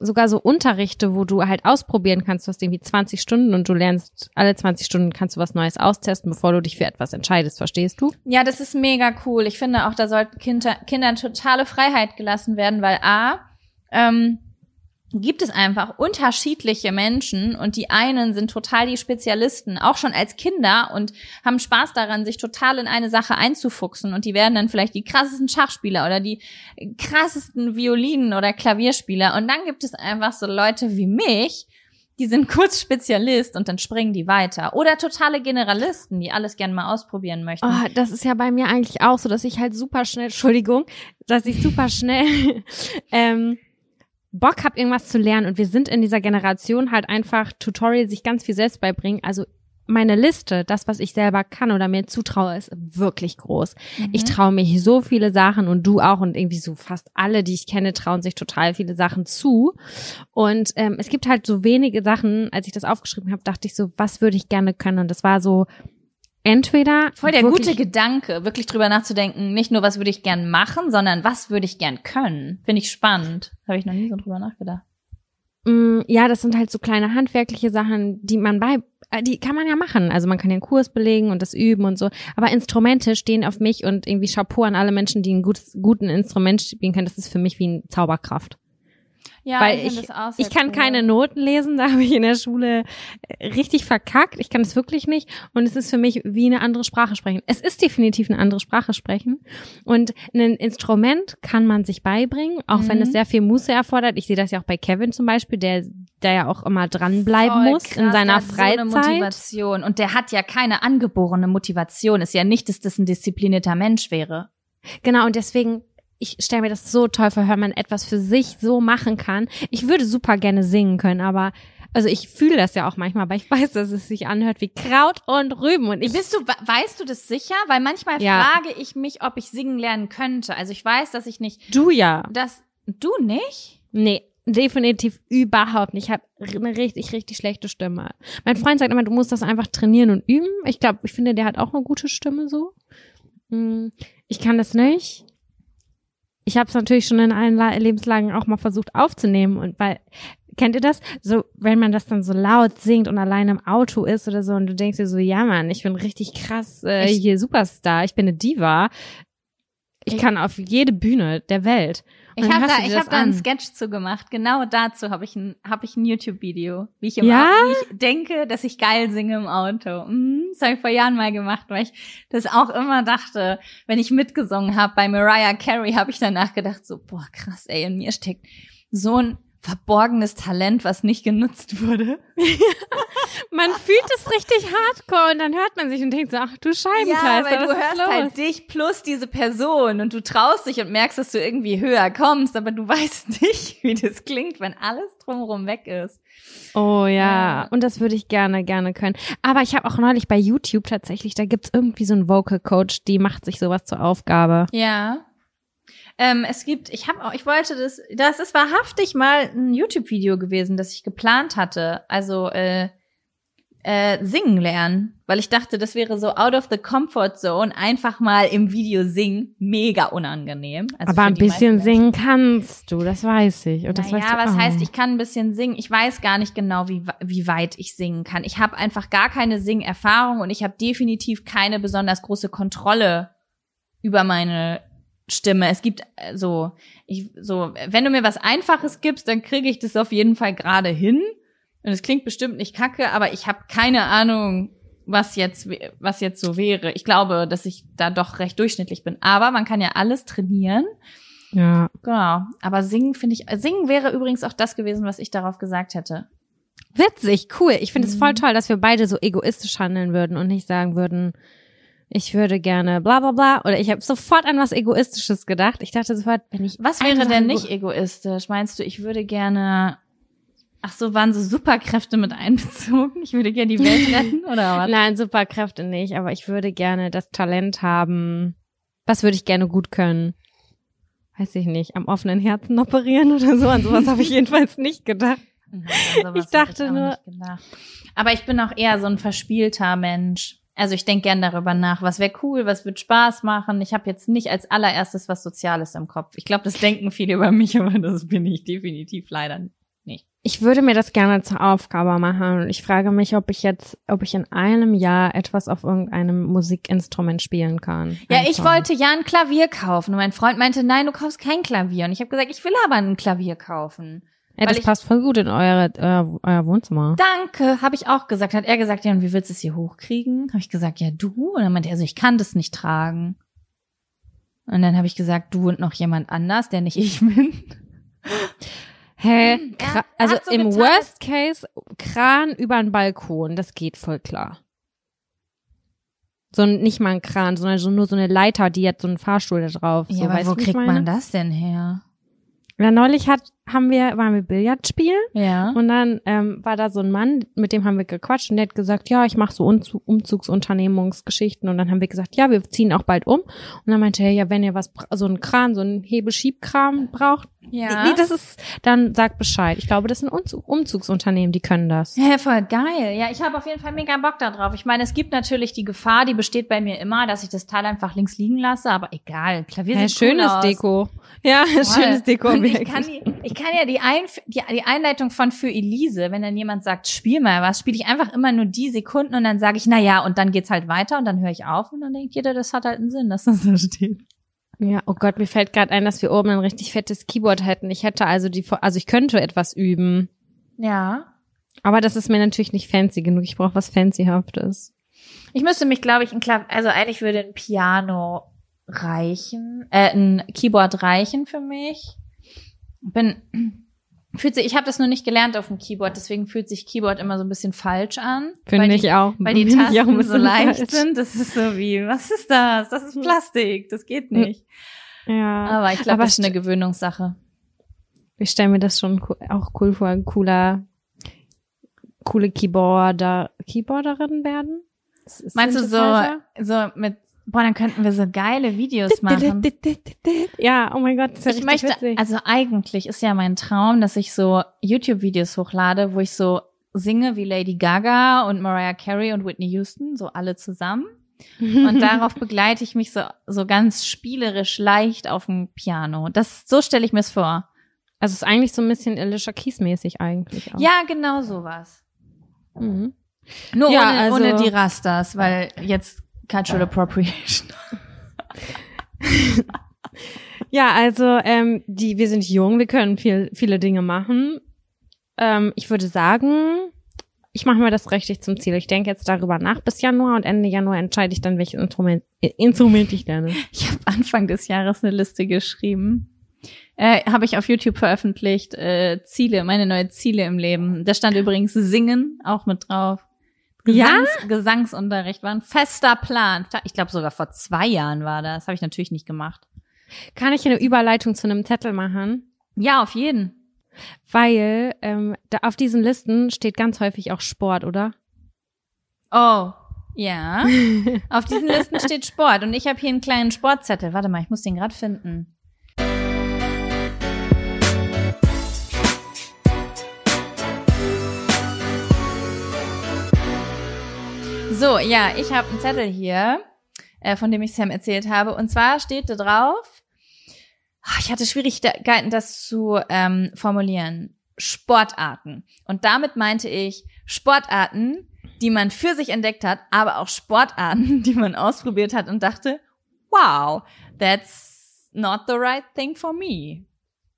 sogar so Unterrichte, wo du halt ausprobieren kannst. Du hast irgendwie 20 Stunden und du lernst alle 20 Stunden kannst du was Neues austesten, bevor du dich für etwas entscheidest. Verstehst du? Ja, das ist mega cool. Ich finde auch, da sollten Kinder, Kindern totale Freiheit gelassen werden, weil A, ähm, gibt es einfach unterschiedliche Menschen und die einen sind total die Spezialisten, auch schon als Kinder und haben Spaß daran, sich total in eine Sache einzufuchsen und die werden dann vielleicht die krassesten Schachspieler oder die krassesten Violinen oder Klavierspieler und dann gibt es einfach so Leute wie mich, die sind kurz Spezialist und dann springen die weiter. Oder totale Generalisten, die alles gern mal ausprobieren möchten. Oh, das ist ja bei mir eigentlich auch so, dass ich halt super schnell, Entschuldigung, dass ich super schnell [LAUGHS] ähm, Bock habe, irgendwas zu lernen. Und wir sind in dieser Generation halt einfach Tutorial sich ganz viel selbst beibringen. Also meine Liste, das, was ich selber kann oder mir zutraue, ist wirklich groß. Mhm. Ich traue mich so viele Sachen und du auch und irgendwie so fast alle, die ich kenne, trauen sich total viele Sachen zu. Und ähm, es gibt halt so wenige Sachen, als ich das aufgeschrieben habe, dachte ich so, was würde ich gerne können? Und das war so entweder Voll der gute Gedanke, wirklich drüber nachzudenken, nicht nur, was würde ich gern machen, sondern was würde ich gern können. Finde ich spannend. Habe ich noch nie so drüber nachgedacht. Mm, Ja, das sind halt so kleine handwerkliche Sachen, die man bei, äh, die kann man ja machen. Also man kann den Kurs belegen und das üben und so. Aber Instrumente stehen auf mich und irgendwie Chapeau an alle Menschen, die ein gutes, guten Instrument spielen können. Das ist für mich wie ein Zauberkraft. Ja, Weil ich, sehr ich kann cool. keine Noten lesen, [LAUGHS] da habe ich in der Schule äh, richtig verkackt. Ich kann es wirklich nicht. Und es ist für mich wie eine andere Sprache sprechen. Es ist definitiv eine andere Sprache sprechen. Und ein Instrument kann man sich beibringen, auch wenn Mhm. es sehr viel Muße erfordert. Ich sehe das ja auch bei Kevin zum Beispiel, der, der ja auch immer dranbleiben Voll muss krass, in seiner hat So eine Freizeit. Motivation. Und der hat ja keine angeborene Motivation. Ist ja nicht, dass das ein disziplinierter Mensch wäre. Genau, und deswegen, ich stelle mir das so toll vor, wenn man etwas für sich so machen kann. Ich würde super gerne singen können, aber also ich fühle das ja auch manchmal, aber ich [LAUGHS] weiß, dass es sich anhört wie Kraut und Rüben und ich Bist du, weißt du das sicher? Weil manchmal Ja. frage ich mich, ob ich singen lernen könnte. Also ich weiß, dass ich nicht, du ja. dass du nicht? Nee, definitiv überhaupt nicht. Ich habe eine richtig, richtig schlechte Stimme. Mein Freund sagt immer, du musst das einfach trainieren und üben. Ich glaube, ich finde, der hat auch eine gute Stimme so. Mm, Ich kann das nicht. Ich habe es natürlich schon in allen La- Lebenslagen auch mal versucht aufzunehmen und weil kennt ihr das? So wenn man das dann so laut singt und alleine im Auto ist oder so und du denkst dir so, ja Mann, ich bin richtig krass äh, Ich- hier Superstar, ich bin eine Diva. Ich, Ich- kann auf jede Bühne der Welt. Ich habe da, ich hab da einen. Sketch zu gemacht. Genau dazu habe ich ein, hab ich ein YouTube-Video, wie ich, im Ja? Wie ich denke, dass ich geil singe im Auto. Mhm, das habe ich vor Jahren mal gemacht, weil ich das auch immer dachte, wenn ich mitgesungen habe bei Mariah Carey, habe ich danach gedacht, so, boah, krass, ey, in mir steckt so ein verborgenes Talent, was nicht genutzt wurde. [LAUGHS] Man fühlt es richtig hardcore und dann hört man sich und denkt so, ach du Scheibenkleister, weil du hörst halt dich plus diese Person und du traust dich und merkst, dass du irgendwie höher kommst, aber du [LAUGHS] weißt nicht, wie das klingt, wenn alles drumherum weg ist. Oh ja. Ja. und das würde ich gerne, gerne können. Aber ich habe auch neulich bei YouTube tatsächlich, da gibt's irgendwie so einen Vocal Coach, die macht sich sowas zur Aufgabe. Ja. Ähm, es gibt, ich habe auch, ich wollte das, das ist wahrhaftig mal ein YouTube-Video gewesen, das ich geplant hatte. Also äh, äh, singen lernen, weil ich dachte, das wäre so out of the comfort zone, einfach mal im Video singen, mega unangenehm. Also Aber ein bisschen singen kannst du, das weiß ich. Und das naja, weißt du was auch. heißt, ich kann ein bisschen singen. Ich weiß gar nicht genau, wie, wie weit ich singen kann. Ich habe einfach gar keine Singerfahrung und ich habe definitiv keine besonders große Kontrolle über meine Stimme. Es gibt äh, so, ich, so, wenn du mir was Einfaches gibst, dann kriege ich das auf jeden Fall gerade hin. Und es klingt bestimmt nicht kacke, aber ich habe keine Ahnung, was jetzt, was jetzt so wäre. Ich glaube, dass ich da doch recht durchschnittlich bin. Aber man kann ja alles trainieren. Ja. Genau. Aber singen finde ich, singen wäre übrigens auch das gewesen, was ich darauf gesagt hätte. Witzig, cool. Ich finde es voll Mhm. toll, dass wir beide so egoistisch handeln würden und nicht sagen würden, ich würde gerne bla bla bla. Oder ich habe sofort an was Egoistisches gedacht. Ich dachte sofort, wenn ich. Was wäre denn nicht egoistisch? Meinst du, ich würde gerne, ach so, waren so Superkräfte mit einbezogen? Ich würde gerne die Welt [LAUGHS] retten oder was? Nein, Superkräfte nicht, aber ich würde gerne das Talent haben. Was würde ich gerne gut können? Weiß ich nicht, am offenen Herzen operieren oder so. An sowas habe ich [LAUGHS] jedenfalls nicht gedacht. Nein, sowas Ich dachte auch nur-. Aber ich bin auch eher so ein verspielter Mensch. Also ich denke gern darüber nach, was wäre cool, was wird Spaß machen. Ich habe jetzt nicht als allererstes was Soziales im Kopf. Ich glaube, das denken viele über mich, [LAUGHS] aber das bin ich definitiv leider nicht. Ich würde mir das gerne zur Aufgabe machen. Ich frage mich, ob ich jetzt, ob ich in einem Jahr etwas auf irgendeinem Musikinstrument spielen kann. Ja, Ein ich Song. wollte ja ein Klavier kaufen und mein Freund meinte, nein, du kaufst kein Klavier. Und ich habe gesagt, ich will aber ein Klavier kaufen. Ja, das ich- passt voll gut in eure, euer, euer Wohnzimmer. Danke, habe ich auch gesagt. Hat er gesagt, ja, und wie willst du es hier hochkriegen? Habe ich gesagt, ja, du. Und dann meinte er so, ich kann das nicht tragen. Und dann habe ich gesagt, du und noch jemand anders, der nicht [LAUGHS] ich bin. Hä? Hm, Kra- er- er also so im getan, Worst Case Kran über einen Balkon, das geht voll klar. So ein- nicht mal ein Kran, sondern so nur so eine Leiter, die hat so einen Fahrstuhl da drauf. so, Ja, aber weißt wo kriegt man das denn her? Ja, neulich hat, haben wir, waren wir Billard spielen Ja. und dann ähm, war da so ein Mann, mit dem haben wir gequatscht und der hat gesagt, ja, ich mache so Umzu- Umzugsunternehmungsgeschichten und dann haben wir gesagt, ja, wir ziehen auch bald um und dann meinte er, ja, wenn ihr was, so einen Kran, so einen Hebeschiebkram braucht, Ja. nee, das ist, dann sagt Bescheid. Ich glaube, das sind Umzug Umzugsunternehmen, die können das. Ja, voll geil. Ja, ich habe auf jeden Fall mega Bock da drauf. Ich meine, es gibt natürlich die Gefahr, die besteht bei mir immer, dass ich das Teil einfach links liegen lasse, aber egal. Klavier Ja, sieht schönes cool. Deko. Ja, [LAUGHS] schönes Deko. Und ich kann, die, ich kann ja die, Ein, die, die Einleitung von für Elise, wenn dann jemand sagt, spiel mal was, spiele ich einfach immer nur die Sekunden und dann sage ich, na ja, und dann geht's halt weiter und dann höre ich auf und dann denkt jeder, das hat halt einen Sinn, dass das so steht. Ja, oh Gott, mir fällt gerade ein, dass wir oben ein richtig fettes Keyboard hätten. Ich hätte also die, also ich könnte etwas üben. Ja. Aber das ist mir natürlich nicht fancy genug. Ich brauche was fancyhaftes. Ich müsste mich, glaube ich, ein Klav also eigentlich würde ein Piano reichen, äh, ein Keyboard reichen für mich. Bin fühlt sich, ich habe das nur nicht gelernt auf dem Keyboard, deswegen fühlt sich Keyboard immer so ein bisschen falsch an. Finde ich die, auch. Weil die [LAUGHS] Tasten so leicht falsch. sind. Das ist so wie, was ist das? Das ist Plastik, das geht nicht. Ja. Aber ich glaube, das ist eine Gewöhnungssache. Ich stelle mir das schon auch cool vor, ein cooler, coole Keyboarder, Keyboarderin werden. Meinst du so, so mit, boah, dann könnten wir so geile Videos machen. Ja, oh mein Gott, das ist ja Ich richtig möchte, witzig. also eigentlich ist ja mein Traum, dass ich so YouTube-Videos hochlade, wo ich so singe wie Lady Gaga und Mariah Carey und Whitney Houston, so alle zusammen. Und [LAUGHS] darauf begleite ich mich so, so ganz spielerisch leicht auf dem Piano. Das, so stelle ich mir es vor. Also es ist eigentlich so ein bisschen Alicia Keys mäßig eigentlich auch. Ja, genau sowas. Mhm. Nur Ja, ohne, also- ohne die Rastas, weil jetzt Cultural Appropriation. [LAUGHS] Ja, also ähm, die, wir sind jung, wir können viel, viele Dinge machen. Ähm, ich würde sagen, ich mache mir das richtig zum Ziel. Ich denke jetzt darüber nach bis Januar und Ende Januar entscheide ich dann, welches Instrument, Instrument ich lerne. [LAUGHS] Ich habe Anfang des Jahres eine Liste geschrieben. Äh, habe ich auf YouTube veröffentlicht. Äh, Ziele, meine neue Ziele im Leben. Da stand übrigens Singen auch mit drauf. Ja? Gesangs Gesangsunterricht war ein fester Plan. Ich glaube sogar vor zwei Jahren war das. Habe ich natürlich nicht gemacht. Kann ich eine Überleitung zu einem Zettel machen? Ja, auf jeden. Weil ähm, da auf diesen Listen steht ganz häufig auch Sport, oder? Oh, ja. [LAUGHS] auf diesen Listen steht Sport und ich habe hier einen kleinen Sportzettel. Warte mal, ich muss den gerade finden. So, ja, ich habe einen Zettel hier, äh, von dem ich Sam erzählt habe. Und zwar steht da drauf, Ah, ich hatte Schwierigkeiten, das zu ähm, formulieren. Sportarten. Und damit meinte ich Sportarten, die man für sich entdeckt hat, aber auch Sportarten, [LAUGHS] die man ausprobiert hat und dachte, wow, that's not the right thing for me.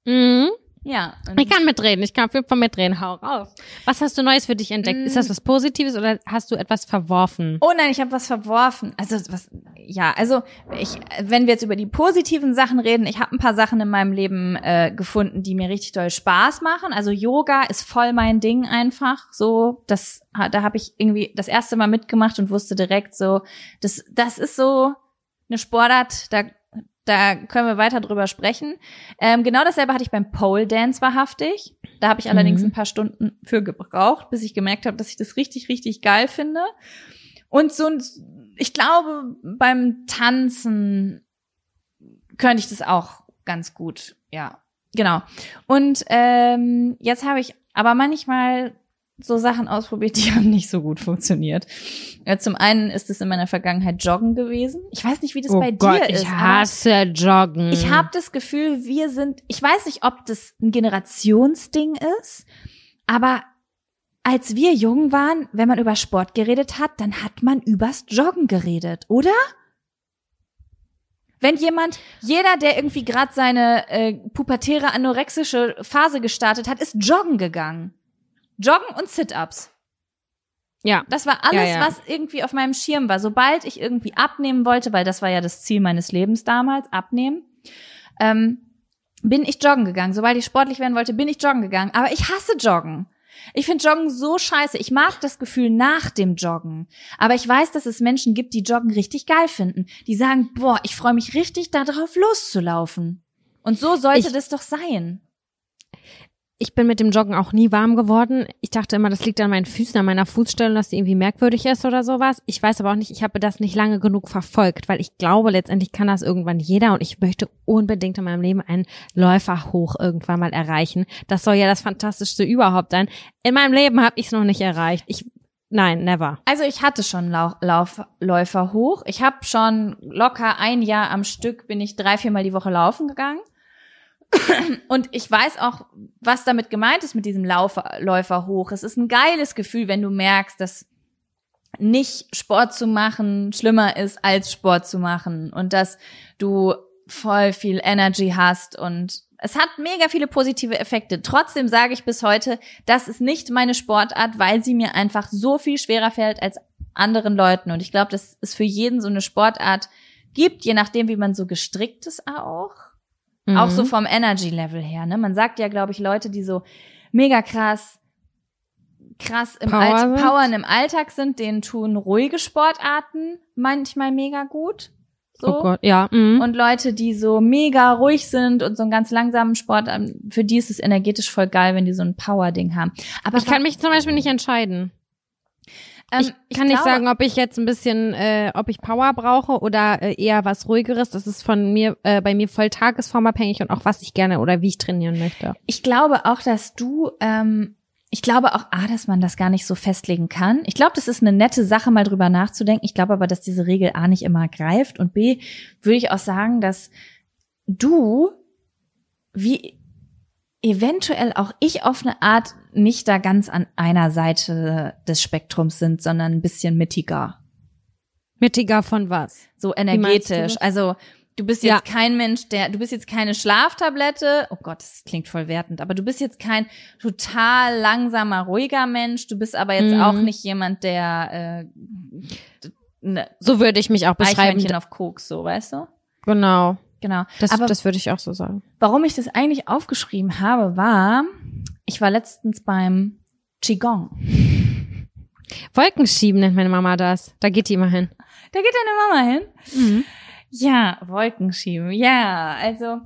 Mhm. Ja. Ich kann mitreden, ich kann auf jeden Fall mitreden. Hau raus. Was hast du Neues für dich entdeckt? Mm. Ist das was Positives oder hast du etwas verworfen? Oh nein, ich habe was verworfen. Also was ja, also ich, wenn wir jetzt über die positiven Sachen reden, ich habe ein paar Sachen in meinem Leben äh, gefunden, die mir richtig doll Spaß machen. Also Yoga ist voll mein Ding einfach. So, das, da habe ich irgendwie das erste Mal mitgemacht und wusste direkt so, das, das ist so eine Sportart, da da können wir weiter drüber sprechen. Ähm, genau dasselbe hatte ich beim Pole Dance wahrhaftig. Da habe ich allerdings mhm. ein paar Stunden für gebraucht, bis ich gemerkt habe, dass ich das richtig, richtig geil finde. Und so, ich glaube, beim Tanzen könnte ich das auch ganz gut, ja. Genau. Und ähm, jetzt habe ich aber manchmal so Sachen ausprobiert, [LAUGHS] die haben nicht so gut funktioniert. Ja, zum einen ist es in meiner Vergangenheit Joggen gewesen. Ich weiß nicht, wie das oh bei Gott, dir ist. Ich hasse Joggen. Ich habe das Gefühl, wir sind, ich weiß nicht, ob das ein Generationsding ist, aber als wir jung waren, wenn man über Sport geredet hat, dann hat man übers Joggen geredet, oder? Wenn jemand, jeder, der irgendwie gerade seine äh, pubertäre anorexische Phase gestartet hat, ist joggen gegangen. Joggen und Sit-ups. Ja. Das war alles, Ja, ja. was irgendwie auf meinem Schirm war. Sobald ich irgendwie abnehmen wollte, weil das war ja das Ziel meines Lebens damals, abnehmen, ähm, bin ich joggen gegangen. Sobald ich sportlich werden wollte, bin ich joggen gegangen. Aber ich hasse Joggen. Ich finde Joggen so scheiße. Ich mag das Gefühl nach dem Joggen. Aber ich weiß, dass es Menschen gibt, die Joggen richtig geil finden. Die sagen, boah, ich freue mich richtig darauf, loszulaufen. Und so sollte Ich- das doch sein. Ich bin mit dem Joggen auch nie warm geworden. Ich dachte immer, das liegt an meinen Füßen, an meiner Fußstellung, dass die irgendwie merkwürdig ist oder sowas. Ich weiß aber auch nicht, ich habe das nicht lange genug verfolgt, weil ich glaube, letztendlich kann das irgendwann jeder und ich möchte unbedingt in meinem Leben einen Läufer hoch irgendwann mal erreichen. Das soll ja das Fantastischste überhaupt sein. In meinem Leben habe ich es noch nicht erreicht. Ich, nein, never. Also ich hatte schon Lau Lauf Läufer hoch. Ich habe schon locker ein Jahr am Stück bin ich drei, viermal die Woche laufen gegangen. Und ich weiß auch, was damit gemeint ist mit diesem Laufer, Läufer hoch. Es ist ein geiles Gefühl, wenn du merkst, dass nicht Sport zu machen schlimmer ist als Sport zu machen und dass du voll viel Energy hast und es hat mega viele positive Effekte. Trotzdem sage ich bis heute, das ist nicht meine Sportart, weil sie mir einfach so viel schwerer fällt als anderen Leuten. Und ich glaube, dass es für jeden so eine Sportart gibt, je nachdem, wie man so gestrickt ist auch. Auch so Mhm. vom Energy-Level her. Ne? Man sagt ja, glaube ich, Leute, die so mega krass, krass im Power Alt? Powern im Alltag sind, denen tun ruhige Sportarten manchmal mega gut. So. Oh Gott, ja. Mhm. Und Leute, die so mega ruhig sind und so einen ganz langsamen Sport, für die ist es energetisch voll geil, wenn die so ein Power-Ding haben. Aber ich kann mich zum Beispiel nicht entscheiden. Ähm, ich kann nicht sagen, ob ich jetzt ein bisschen, äh, ob ich Power brauche oder äh, eher was ruhigeres. Das ist von mir, äh, bei mir voll tagesformabhängig und auch was ich gerne oder wie ich trainieren möchte. Ich glaube auch, dass du, ähm, ich glaube auch, A, dass man das gar nicht so festlegen kann. Ich glaube, das ist eine nette Sache, mal drüber nachzudenken. Ich glaube aber, dass diese Regel A nicht immer greift. Und B, würde ich auch sagen, dass du, wie eventuell auch ich auf eine Art nicht da ganz an einer Seite des Spektrums sind, sondern ein bisschen mittiger. Mittiger von was? So du energetisch. das? Also du bist Ja. jetzt kein Mensch, der, du bist jetzt keine Schlaftablette. Oh Gott, das klingt voll wertend. Aber du bist jetzt kein total langsamer, ruhiger Mensch. Du bist aber jetzt Mhm. auch nicht jemand, der äh, ne, So würde ich mich auch beschreiben. Auf Koks, so, weißt du? Genau. Genau. Das, aber das würde ich auch so sagen. warum ich das eigentlich aufgeschrieben habe, war, ich war letztens beim Qigong. Wolkenschieben nennt meine Mama das. Da geht die immer hin. Da geht deine Mama hin. Ja, Wolkenschieben. Ja, also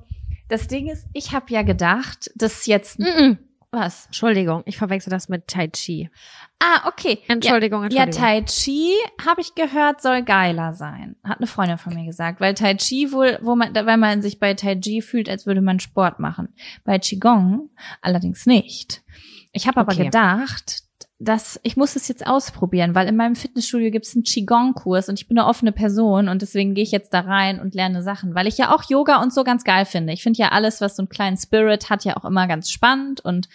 das Ding ist, ich habe ja gedacht, das jetzt Mhm. Was. Entschuldigung, ich verwechsel das mit Tai Chi. Ah, okay. Entschuldigung, Ja, ja Entschuldigung. Tai Chi habe ich gehört, soll geiler sein. Hat eine Freundin von mir gesagt, weil Tai Chi wohl, wo man, weil man sich bei Tai Chi fühlt, als würde man Sport machen. Bei Qigong allerdings nicht. Ich habe aber Okay. gedacht, dass ich muss es jetzt ausprobieren, weil in meinem Fitnessstudio gibt es einen Qigong-Kurs und ich bin eine offene Person und deswegen gehe ich jetzt da rein und lerne Sachen, weil ich ja auch Yoga und so ganz geil finde. Ich finde ja alles, was so einen kleinen Spirit hat, ja auch immer ganz spannend und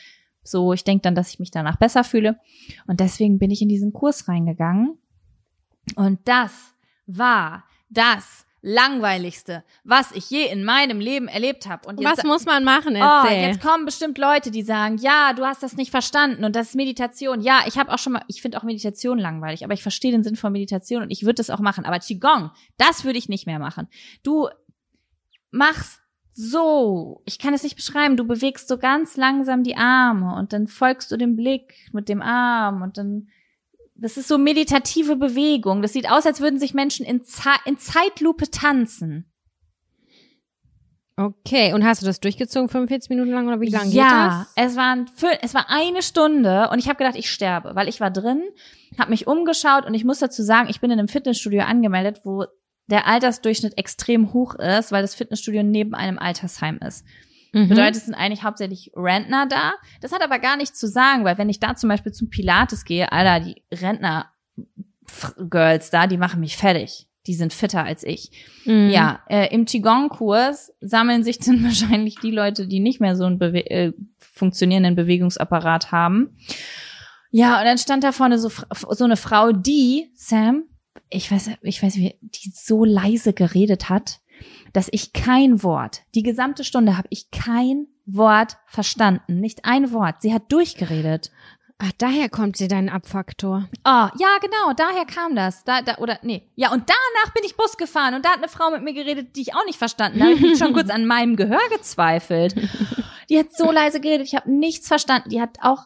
so, ich denke dann, dass ich mich danach besser fühle. Und deswegen bin ich in diesen Kurs reingegangen. Und das war das langweiligste, was ich je in meinem Leben erlebt habe. Und jetzt, Was muss man machen? Oh, Erzähl. Oh, jetzt kommen bestimmt Leute, die sagen, ja, du hast das nicht verstanden und das ist Meditation. Ja, ich habe auch schon mal, ich finde auch Meditation langweilig, aber ich verstehe den Sinn von Meditation und ich würde das auch machen. Aber Qigong, das würde ich nicht mehr machen. Du machst so, ich kann es nicht beschreiben, du bewegst so ganz langsam die Arme und dann folgst du dem Blick mit dem Arm und dann das ist so meditative Bewegung. Das sieht aus, als würden sich Menschen in, Ze in Zeitlupe tanzen. Okay, und hast du das durchgezogen 45 Minuten lang oder wie lange ja, geht das? es waren es war eine Stunde und ich habe gedacht, ich sterbe, weil ich war drin, habe mich umgeschaut und ich muss dazu sagen, ich bin in einem Fitnessstudio angemeldet, wo der Altersdurchschnitt extrem hoch ist, weil das Fitnessstudio neben einem Altersheim ist. Mhm. Bedeutet, es sind eigentlich hauptsächlich Rentner da. Das hat aber gar nichts zu sagen, weil wenn ich da zum Beispiel zum Pilates gehe, Alter, die Rentner-Girls da, die machen mich fertig. Die sind fitter als ich. Mhm. Ja, äh, im Qigong-Kurs sammeln sich dann [LAUGHS] wahrscheinlich die Leute, die nicht mehr so einen Bewe äh, funktionierenden Bewegungsapparat haben. Ja, und dann stand da vorne so, so eine Frau, die, Sam, ich weiß, ich weiß, wie, die so leise geredet hat dass ich kein Wort, die gesamte Stunde habe ich kein Wort verstanden, nicht ein Wort. Sie hat durchgeredet. Ach, daher kommt sie dein Abfaktor. Oh, ja, genau, daher kam das. Da, da, oder, nee. Ja, und danach bin ich Bus gefahren und da hat eine Frau mit mir geredet, die ich auch nicht verstanden habe. Ich schon kurz an meinem Gehör gezweifelt. Die hat so leise geredet, ich habe nichts verstanden. Die hat auch,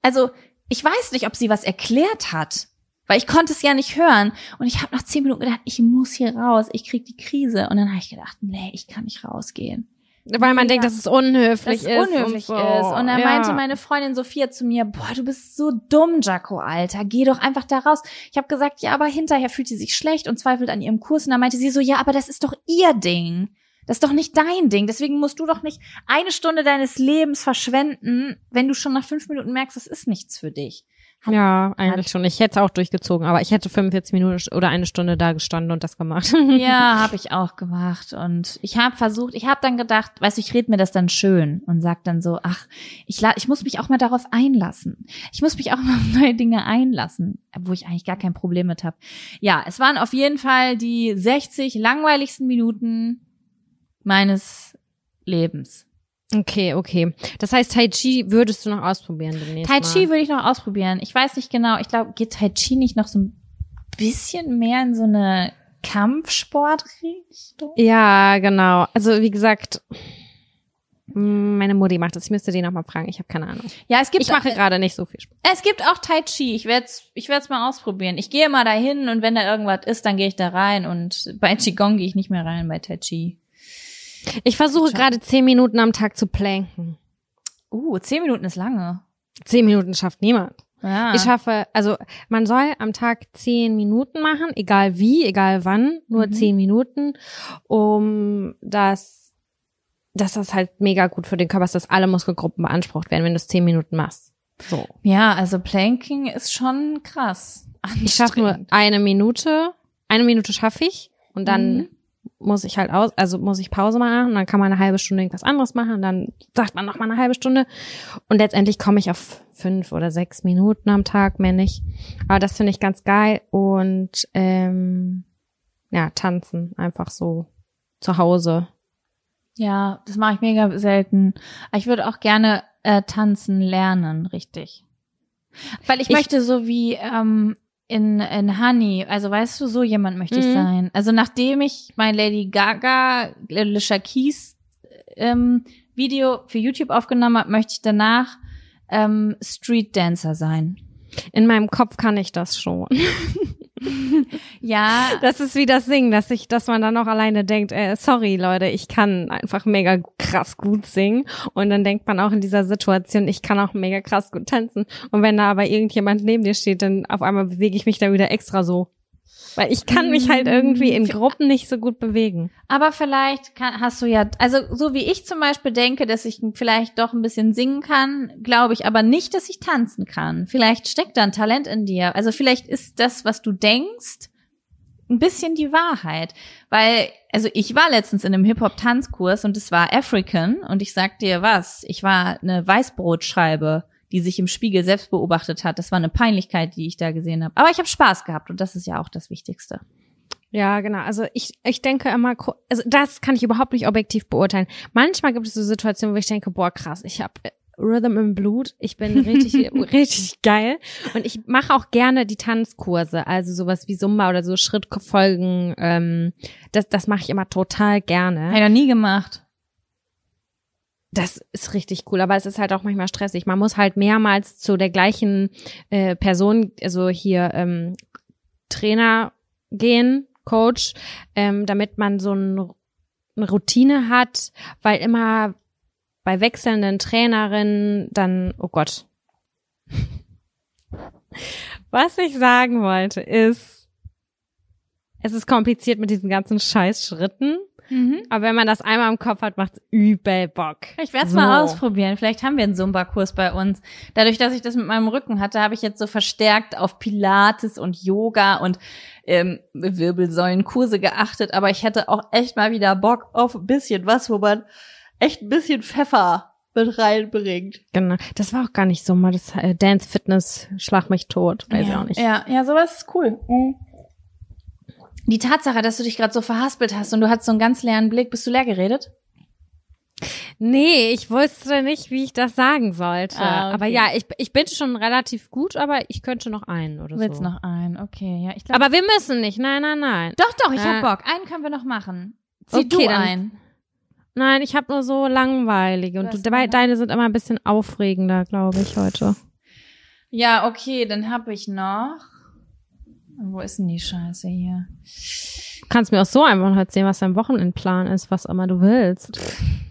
also, ich weiß nicht, ob sie was erklärt hat. Weil ich konnte es ja nicht hören. Und ich habe nach zehn Minuten gedacht, ich muss hier raus, ich krieg die Krise. Und dann habe ich gedacht, nee, ich kann nicht rausgehen. Weil man ja. denkt, dass es unhöflich dass es unhöflich ist. Und, so. ist. und dann ja. meinte meine Freundin Sophia zu mir, boah, du bist so dumm, Jaco, Alter. Geh doch einfach da raus. Ich habe gesagt, ja, aber hinterher fühlt sie sich schlecht und zweifelt an ihrem Kurs. Und dann meinte sie so, ja, aber das ist doch ihr Ding. Das ist doch nicht dein Ding. Deswegen musst du doch nicht eine Stunde deines Lebens verschwenden, wenn du schon nach fünf Minuten merkst, das ist nichts für dich. Ja, eigentlich hat, schon. Ich hätte es auch durchgezogen, aber ich hätte 45 Minuten oder eine Stunde da gestanden und das gemacht. [LAUGHS] Ja, habe ich auch gemacht. Und ich habe versucht, ich habe dann gedacht, weißt du, ich rede mir das dann schön und sag dann so, ach, ich, ich muss mich auch mal darauf einlassen. Ich muss mich auch mal [LAUGHS] auf neue Dinge einlassen, wo ich eigentlich gar kein Problem mit habe. Ja, es waren auf jeden Fall die 60 langweiligsten Minuten meines Lebens. Okay, okay. Das heißt, Tai Chi würdest du noch ausprobieren demnächst Tai Chi würde ich noch ausprobieren. Ich weiß nicht genau. Ich glaube, geht Tai Chi nicht noch so ein bisschen mehr in so eine Kampfsportrichtung? Ja, genau. Also wie gesagt, meine Mutti macht das. Ich müsste die noch mal fragen. Ich habe keine Ahnung. Ja, es gibt. Ich mache gerade nicht so viel Sport. Es gibt auch Tai Chi. Ich werde es ich werd's mal ausprobieren. Ich gehe mal dahin und wenn da irgendwas ist, dann gehe ich da rein. Und bei Qigong gehe ich nicht mehr rein, bei Tai Chi. Ich versuche gerade zehn Minuten am Tag zu planken. Uh, zehn Minuten ist lange. Zehn Minuten schafft niemand. Ja. Ich schaffe, also man soll am Tag zehn Minuten machen, egal wie, egal wann, nur mhm. zehn Minuten, um das, dass das halt mega gut für den Körper ist, dass alle Muskelgruppen beansprucht werden, wenn du es zehn Minuten machst. So. Ja, also Planking ist schon krass. Ich schaffe nur eine Minute. Eine Minute schaffe ich und dann mhm muss ich halt aus, also muss ich Pause machen und dann kann man eine halbe Stunde irgendwas anderes machen und dann sagt man noch mal eine halbe Stunde und letztendlich komme ich auf fünf oder sechs Minuten am Tag, mehr nicht. Aber das finde ich ganz geil und ähm, ja, tanzen einfach so zu Hause. Ja, das mache ich mega selten. Ich würde auch gerne äh, tanzen lernen, richtig. Weil ich, ich möchte so wie ähm, in, in Honey, also weißt du, so jemand möchte ich mhm. sein. Also nachdem ich mein Lady Gaga, Alicia Keys ähm, Video für YouTube aufgenommen habe, möchte ich danach ähm, Street Dancer sein. In meinem Kopf kann ich das schon. [LAUGHS] ja. Das ist wie das Singen, dass ich, dass man dann auch alleine denkt, äh, sorry Leute, ich kann einfach mega krass gut singen. Und dann denkt man auch in dieser Situation, ich kann auch mega krass gut tanzen. Und wenn da aber irgendjemand neben dir steht, dann auf einmal bewege ich mich da wieder extra so. Weil ich kann mich halt irgendwie in Gruppen nicht so gut bewegen. Aber vielleicht kann, hast du ja, also so wie ich zum Beispiel denke, dass ich vielleicht doch ein bisschen singen kann, glaube ich aber nicht, dass ich tanzen kann. Vielleicht steckt da ein Talent in dir. Also vielleicht ist das, was du denkst, ein bisschen die Wahrheit. Weil, also ich war letztens in einem Hip-Hop-Tanzkurs und es war African und ich sag dir was, ich war eine Weißbrotscheibe die sich im Spiegel selbst beobachtet hat. Das war eine Peinlichkeit, die ich da gesehen habe. Aber ich habe Spaß gehabt und das ist ja auch das Wichtigste. Ja, genau. Also ich, ich denke immer, also das kann ich überhaupt nicht objektiv beurteilen. Manchmal gibt es so Situationen, wo ich denke, boah, krass, ich habe Rhythm im Blut, ich bin [LAUGHS] richtig, richtig geil. Und ich mache auch gerne die Tanzkurse, also sowas wie Zumba oder so Schrittfolgen. Ähm, das das mache ich immer total gerne. Habe ich noch nie gemacht. Das ist richtig cool, aber es ist halt auch manchmal stressig. Man muss halt mehrmals zu der gleichen äh, Person, also hier ähm, Trainer gehen, Coach, ähm, damit man so ein, eine Routine hat, weil immer bei wechselnden Trainerinnen dann, oh Gott. [LAUGHS] Was ich sagen wollte ist, es ist kompliziert mit diesen ganzen Scheißschritten. Aber wenn man das einmal im Kopf hat, macht's übel Bock. Ich werde es So. mal ausprobieren. Vielleicht haben wir einen Zumba-Kurs bei uns. Dadurch, dass ich das mit meinem Rücken hatte, habe ich jetzt so verstärkt auf Pilates und Yoga und ähm, Wirbelsäulenkurse geachtet. Aber ich hätte auch echt mal wieder Bock auf ein bisschen was, wo man echt ein bisschen Pfeffer mit reinbringt. Genau. Das war auch gar nicht so mal das äh, Dance Fitness Schlag mich tot. Weiß ich ja, auch nicht. Ja, ja, sowas ist cool. Mhm. Die Tatsache, dass du dich gerade so verhaspelt hast und du hattest so einen ganz leeren Blick, bist du leer geredet? Nee, ich wusste nicht, wie ich das sagen sollte. Ah, okay. Aber ja, ich, ich bin schon relativ gut, aber ich könnte noch einen oder Du willst so. noch einen, okay, ja, ich glaube. Aber wir müssen nicht. Nein, nein, nein. doch, doch, ich Äh, hab Bock. Einen können wir noch machen. Zieh Okay, du dann- ein. Nein, ich habe nur so langweilige. Und du, hast eine? deine sind immer ein bisschen aufregender, glaube ich, heute. Ja, okay, dann hab ich noch. Wo ist denn die Scheiße hier? Du kannst mir auch so einfach erzählen, was dein Wochenendplan ist, was immer du willst.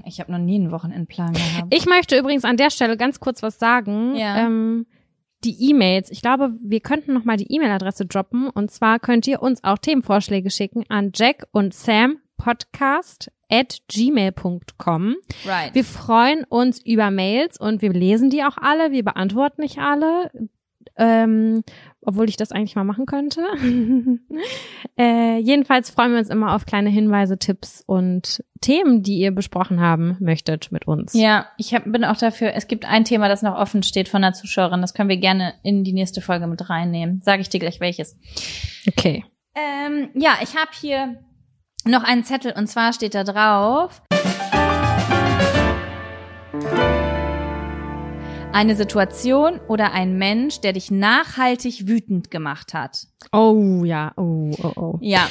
Ich habe noch nie einen Wochenendplan gehabt. Ich möchte übrigens an der Stelle ganz kurz was sagen. Ja. Ähm, die E-Mails. Ich glaube, wir könnten noch mal die E-Mail-Adresse droppen. Und zwar könnt ihr uns auch Themenvorschläge schicken an Jack und Sam Podcast at gmail.com. right. Wir freuen uns über Mails und wir lesen die auch alle. Wir beantworten nicht alle. Ähm, obwohl ich das eigentlich mal machen könnte. [LAUGHS] äh, jedenfalls freuen wir uns immer auf kleine Hinweise, Tipps und Themen, die ihr besprochen haben möchtet mit uns. ja, ich hab, bin auch dafür, es gibt ein Thema, das noch offen steht von einer Zuschauerin. Das können wir gerne in die nächste Folge mit reinnehmen. Sage ich dir gleich welches. Okay. Ähm, ja, ich habe hier noch einen Zettel und zwar steht da drauf. Eine Situation oder ein Mensch, der dich nachhaltig wütend gemacht hat. Oh ja, oh, oh, oh. Ja.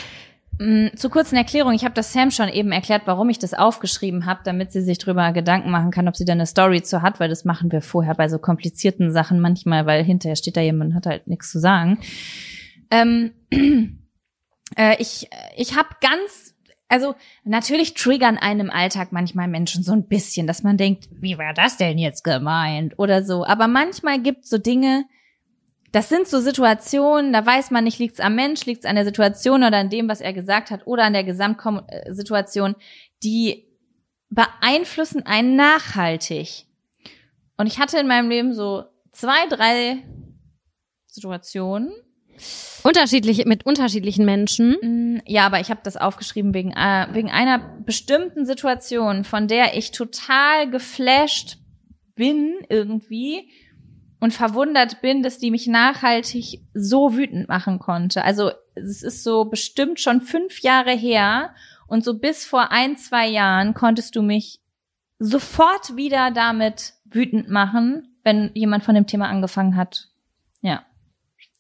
Mm, Zur kurzen Erklärung, ich habe das Sam schon eben erklärt, warum ich das aufgeschrieben habe, damit sie sich drüber Gedanken machen kann, ob sie da eine Story zu hat, weil das machen wir vorher bei so komplizierten Sachen manchmal, weil hinterher steht da jemand und hat halt nichts zu sagen. Ähm, [CLEARS THROAT] äh, ich ich habe ganz, also natürlich triggern einem im Alltag manchmal Menschen so ein bisschen, dass man denkt, wie war das denn jetzt gemeint oder so. Aber manchmal gibt so Dinge, das sind so Situationen, da weiß man nicht, liegt's am Mensch, liegt's an der Situation oder an dem, was er gesagt hat oder an der Gesamtsituation, die beeinflussen einen nachhaltig. Und ich hatte in meinem Leben so zwei, drei Situationen. Unterschiedlich, mit unterschiedlichen Menschen. Mm, Ja, aber ich habe das aufgeschrieben wegen, äh, wegen einer bestimmten Situation, von der ich total geflasht bin irgendwie und verwundert bin, dass die mich nachhaltig so wütend machen konnte. Also es ist so bestimmt schon fünf Jahre her und so bis vor ein, zwei Jahren konntest du mich sofort wieder damit wütend machen, wenn jemand von dem Thema angefangen hat. Ja.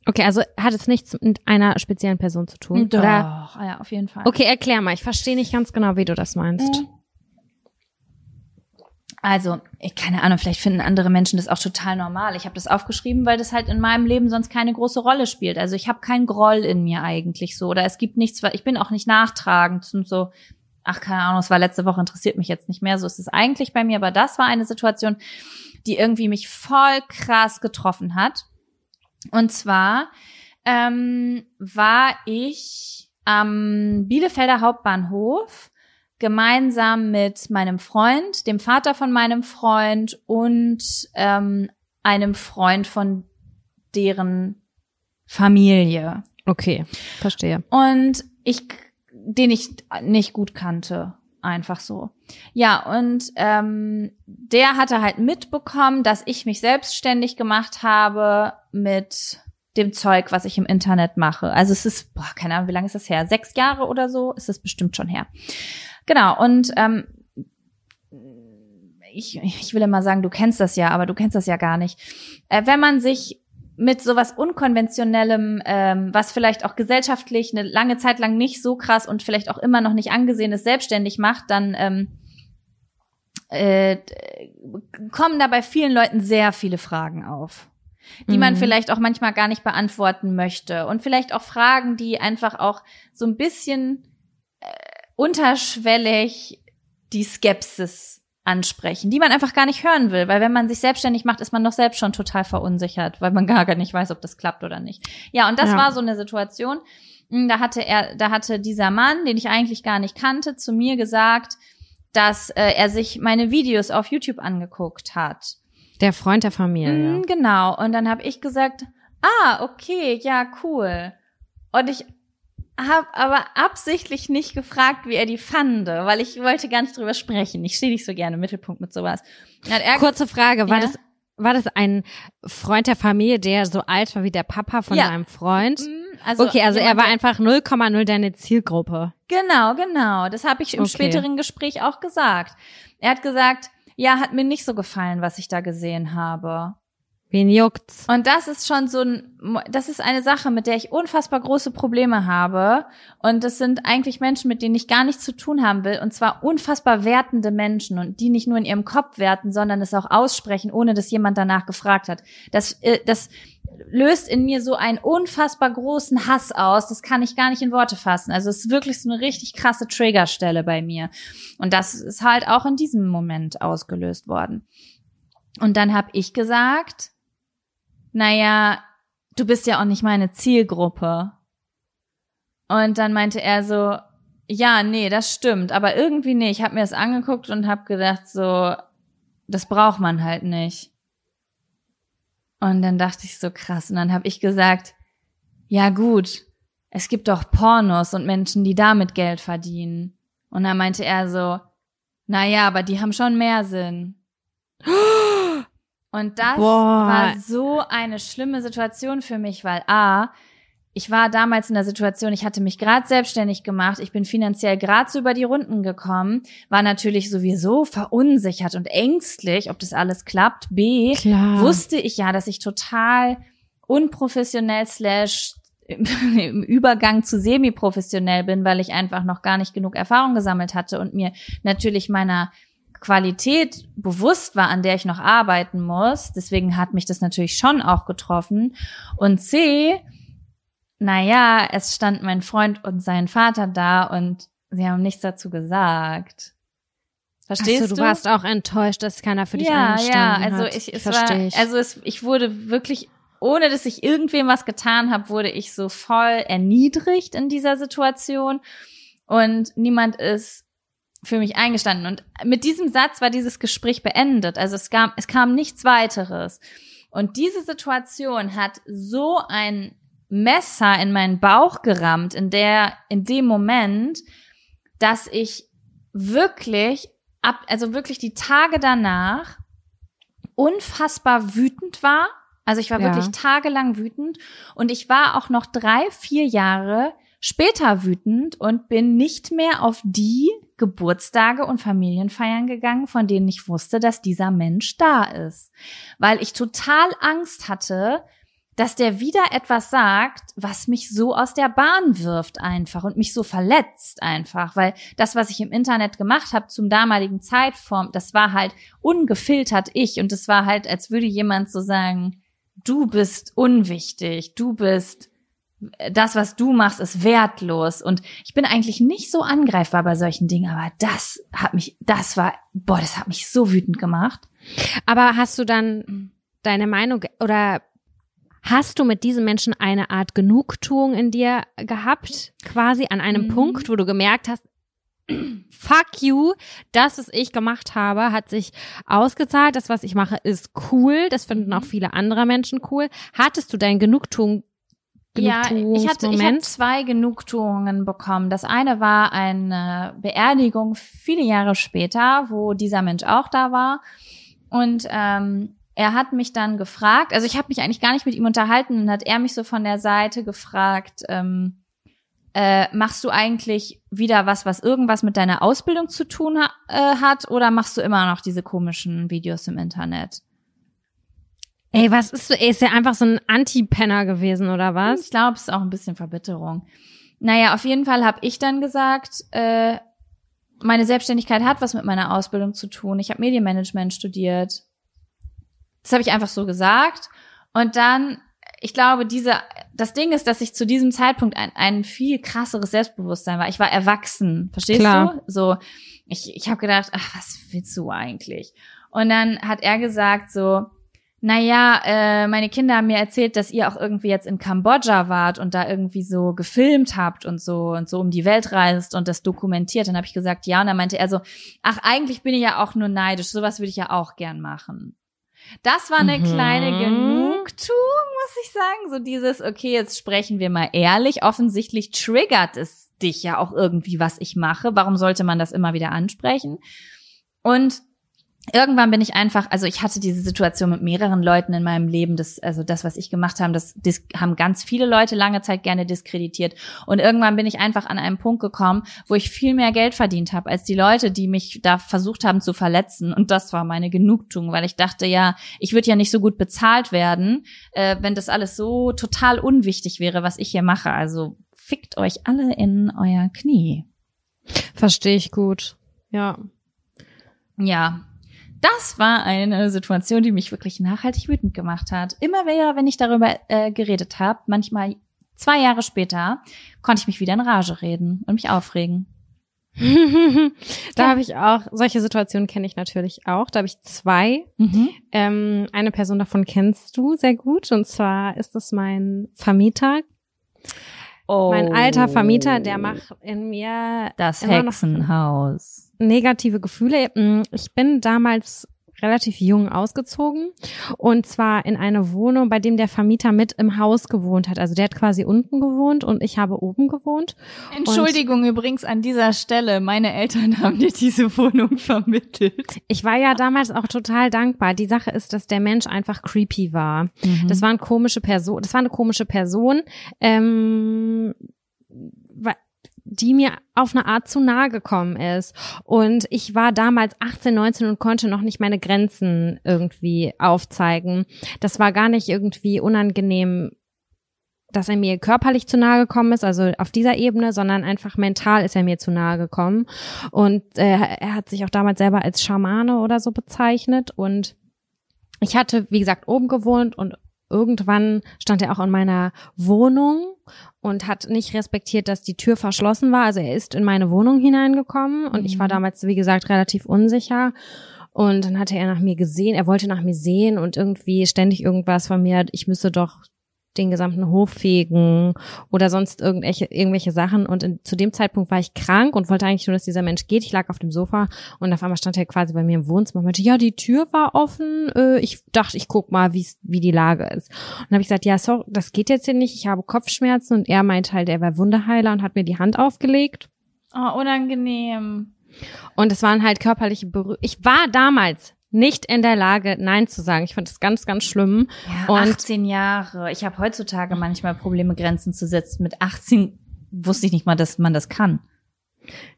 Okay, also hat es nichts mit einer speziellen Person zu tun? Doch, Oder? ja, auf jeden Fall. Okay, erklär mal. Ich verstehe nicht ganz genau, wie du das meinst. Mhm. Also, ich keine Ahnung, vielleicht finden andere Menschen das auch total normal. Ich habe das aufgeschrieben, weil das halt in meinem Leben sonst keine große Rolle spielt. Also ich habe keinen Groll in mir eigentlich so. Oder es gibt nichts, ich bin auch nicht nachtragend und so, ach, keine Ahnung, es war letzte Woche, interessiert mich jetzt nicht mehr. So ist es eigentlich bei mir, aber das war eine Situation, die irgendwie mich voll krass getroffen hat. Und zwar ähm, war ich am Bielefelder Hauptbahnhof gemeinsam mit meinem Freund, dem Vater von meinem Freund und ähm, einem Freund von deren Familie. Okay, verstehe. Und ich, den ich nicht gut kannte, einfach so. Ja, und ähm, der hatte halt mitbekommen, dass ich mich selbstständig gemacht habe mit dem Zeug, was ich im Internet mache. Also es ist, boah, keine Ahnung, wie lange ist das her? Sechs Jahre oder so ist das bestimmt schon her. Genau, und ähm, ich, ich will immer sagen, du kennst das ja, aber du kennst das ja gar nicht. Äh, wenn man sich mit sowas Unkonventionellem, ähm, was vielleicht auch gesellschaftlich eine lange Zeit lang nicht so krass und vielleicht auch immer noch nicht angesehen ist, selbstständig macht, dann ähm, äh, kommen da bei vielen Leuten sehr viele Fragen auf, die mhm. man vielleicht auch manchmal gar nicht beantworten möchte und vielleicht auch Fragen, die einfach auch so ein bisschen äh, unterschwellig die Skepsis ansprechen, die man einfach gar nicht hören will, weil wenn man sich selbstständig macht, ist man doch selbst schon total verunsichert, weil man gar, [LAUGHS] gar nicht weiß, ob das klappt oder nicht. Ja, und das ja. war so eine Situation. Hm, da hatte er, da hatte dieser Mann, den ich eigentlich gar nicht kannte, zu mir gesagt, dass äh, er sich meine Videos auf YouTube angeguckt hat. Der Freund der Familie. Mm, genau. Und dann habe ich gesagt, ah, okay, ja, cool. Und ich habe aber absichtlich nicht gefragt, wie er die fand, weil ich wollte gar nicht drüber sprechen. Ich stehe nicht so gerne im Mittelpunkt mit sowas. Kurze Frage, war ja? das war das ein Freund der Familie, der so alt war wie der Papa von ja. seinem Freund? Mm, also okay, also er war einfach 0,0 deine Zielgruppe. Genau, genau. Das habe ich im okay. späteren Gespräch auch gesagt. Er hat gesagt, ja, hat mir nicht so gefallen, was ich da gesehen habe. Wen juckt's? Und das ist schon so ein, das ist eine Sache, mit der ich unfassbar große Probleme habe. Und das sind eigentlich Menschen, mit denen ich gar nichts zu tun haben will. Und zwar unfassbar wertende Menschen und die nicht nur in ihrem Kopf werten, sondern es auch aussprechen, ohne dass jemand danach gefragt hat. Das, äh, das löst in mir so einen unfassbar großen Hass aus. Das kann ich gar nicht in Worte fassen. Also es ist wirklich so eine richtig krasse Triggerstelle bei mir. Und das ist halt auch in diesem Moment ausgelöst worden. Und dann habe ich gesagt, naja, du bist ja auch nicht meine Zielgruppe. Und dann meinte er so, ja, nee, das stimmt, aber irgendwie nee. Ich habe mir das angeguckt und habe gedacht, so, das braucht man halt nicht. Und dann dachte ich so krass. Und dann habe ich gesagt, ja gut, es gibt doch Pornos und Menschen, die damit Geld verdienen. Und dann meinte er so, na ja, aber die haben schon mehr Sinn. [GASPS] Und das Boah. war so eine schlimme Situation für mich, weil A, ich war damals in der Situation, ich hatte mich gerade selbstständig gemacht, ich bin finanziell gerade so über die Runden gekommen, war natürlich sowieso verunsichert und ängstlich, ob das alles klappt. B, Klar. wusste ich ja, dass ich total unprofessionell slash im Übergang zu semi-professionell bin, weil ich einfach noch gar nicht genug Erfahrung gesammelt hatte und mir natürlich meiner Qualität bewusst war, an der ich noch arbeiten muss. Deswegen hat mich das natürlich schon auch getroffen. Und C, naja, es stand mein Freund und sein Vater da und sie haben nichts dazu gesagt. Verstehst also, du? Du warst auch enttäuscht, dass keiner für dich ja, ja, also hat. Ich, es ich. also es, ich wurde wirklich, ohne dass ich irgendwem was getan habe, wurde ich so voll erniedrigt in dieser Situation und niemand ist für mich eingestanden. Und mit diesem Satz war dieses Gespräch beendet. Also es kam, es kam nichts weiteres. Und diese Situation hat so ein Messer in meinen Bauch gerammt, in der, in dem Moment, dass ich wirklich ab, also wirklich die Tage danach unfassbar wütend war. Also ich war ja. wirklich tagelang wütend und ich war auch noch drei, vier Jahre später wütend und bin nicht mehr auf die Geburtstage und Familienfeiern gegangen, von denen ich wusste, dass dieser Mensch da ist. Weil ich total Angst hatte, dass der wieder etwas sagt, was mich so aus der Bahn wirft einfach und mich so verletzt einfach, weil das, was ich im Internet gemacht habe zum damaligen Zeitform, das war halt ungefiltert ich und es war halt, als würde jemand so sagen, du bist unwichtig, du bist das, was du machst, ist wertlos. Und ich bin eigentlich nicht so angreifbar bei solchen Dingen, aber das hat mich, das war, boah, das hat mich so wütend gemacht. Aber hast du dann deine Meinung oder hast du mit diesem Menschen eine Art Genugtuung in dir gehabt, quasi an einem mhm. Punkt, wo du gemerkt hast, [CLEARS THROAT] fuck you, das, was ich gemacht habe, hat sich ausgezahlt. Das, was ich mache, ist cool. Das finden auch mhm. viele andere Menschen cool. Hattest du dein Genugtuung ja, ich hatte ich habe zwei Genugtuungen bekommen. Das eine war eine Beerdigung viele Jahre später, wo dieser Mensch auch da war. Und ähm, er hat mich dann gefragt, also ich habe mich eigentlich gar nicht mit ihm unterhalten, und hat er mich so von der Seite gefragt, ähm, äh, machst du eigentlich wieder was, was irgendwas mit deiner Ausbildung zu tun ha äh, hat, oder machst du immer noch diese komischen Videos im Internet? Ey, was ist so, ey, ist ja einfach so ein Anti-Penner gewesen, oder was? Ich glaube, es ist auch ein bisschen Verbitterung. Naja, auf jeden Fall habe ich dann gesagt, äh, meine Selbstständigkeit hat was mit meiner Ausbildung zu tun. Ich habe Medienmanagement studiert. Das habe ich einfach so gesagt. Und dann, ich glaube, diese, das Ding ist, dass ich zu diesem Zeitpunkt ein, ein viel krasseres Selbstbewusstsein war. Ich war erwachsen, verstehst Klar. du? So, ich, ich habe gedacht, ach, was willst du eigentlich? Und dann hat er gesagt so, naja, äh, meine Kinder haben mir erzählt, dass ihr auch irgendwie jetzt in Kambodscha wart und da irgendwie so gefilmt habt und so und so um die Welt reist und das dokumentiert. Dann habe ich gesagt, ja. Und dann meinte er so, ach, eigentlich bin ich ja auch nur neidisch. Sowas würde ich ja auch gern machen. Das war eine Mhm. kleine Genugtuung, muss ich sagen. So dieses, okay, jetzt sprechen wir mal ehrlich. Offensichtlich triggert es dich ja auch irgendwie, was ich mache. Warum sollte man das immer wieder ansprechen? Und irgendwann bin ich einfach, also ich hatte diese Situation mit mehreren Leuten in meinem Leben, das, also das, was ich gemacht habe, das, das haben ganz viele Leute lange Zeit gerne diskreditiert. Und irgendwann bin ich einfach an einen Punkt gekommen, wo ich viel mehr Geld verdient habe als die Leute, die mich da versucht haben zu verletzen. Und das war meine Genugtuung, weil ich dachte, ja, ich würde ja nicht so gut bezahlt werden, äh, wenn das alles so total unwichtig wäre, was ich hier mache. Also fickt euch alle in euer Knie. Verstehe ich gut. Ja. Ja, das war eine Situation, die mich wirklich nachhaltig wütend gemacht hat. Immer wieder, wenn ich darüber äh, geredet habe, manchmal zwei Jahre später, konnte ich mich wieder in Rage reden und mich aufregen. [LAUGHS] da Ja. habe ich auch, solche Situationen kenne ich natürlich auch. Da habe ich zwei. Ähm, eine Person davon kennst du sehr gut. Und zwar ist es mein Vermieter. Oh. Mein alter Vermieter, der macht in mir das Hexenhaus. Negative Gefühle. Mm, Ich bin damals relativ jung ausgezogen und zwar in eine Wohnung, bei dem der Vermieter mit im Haus gewohnt hat. Also der hat quasi unten gewohnt und ich habe oben gewohnt. Entschuldigung übrigens an dieser Stelle, meine Eltern [LAUGHS] haben dir diese Wohnung vermittelt. Ich war ja damals auch total dankbar. Die Sache ist, dass der Mensch einfach creepy war. Das war eine komische Person. Das war eine komische Person, ähm, die mir auf eine Art zu nahe gekommen ist. Und ich war damals 18, 19 und konnte noch nicht meine Grenzen irgendwie aufzeigen. Das war gar nicht irgendwie unangenehm, dass er mir körperlich zu nahe gekommen ist, also auf dieser Ebene, sondern einfach mental ist er mir zu nahe gekommen. Und äh, er hat sich auch damals selber als Schamane oder so bezeichnet. Und ich hatte, wie gesagt, oben gewohnt und irgendwann stand er auch in meiner Wohnung und hat nicht respektiert, dass die Tür verschlossen war. Also er ist in meine Wohnung hineingekommen und ich war Mhm. damals, wie gesagt, relativ unsicher. Und dann hatte er nach mir gesehen, er wollte nach mir sehen und irgendwie ständig irgendwas von mir, ich müsse doch den gesamten Hof fegen oder sonst irgendwelche, irgendwelche Sachen. Und in, zu dem Zeitpunkt war ich krank und wollte eigentlich nur, dass dieser Mensch geht. Ich lag auf dem Sofa und auf einmal stand er quasi bei mir im Wohnzimmer und meinte, ja, die Tür war offen. Äh, ich dachte, ich guck mal, wie's, wie die Lage ist. Und dann habe ich gesagt, ja, sorry, das geht jetzt hier nicht. Ich habe Kopfschmerzen. Und er meinte halt, er war Wunderheiler und hat mir die Hand aufgelegt. Oh, unangenehm. Und es waren halt körperliche Berührungen. Ich war damals nicht in der Lage, Nein zu sagen. Ich fand das ganz, ganz schlimm. Ja, Und- 18 Jahre. Ich habe heutzutage manchmal Probleme, Grenzen zu setzen. Mit 18 wusste ich nicht mal, dass man das kann.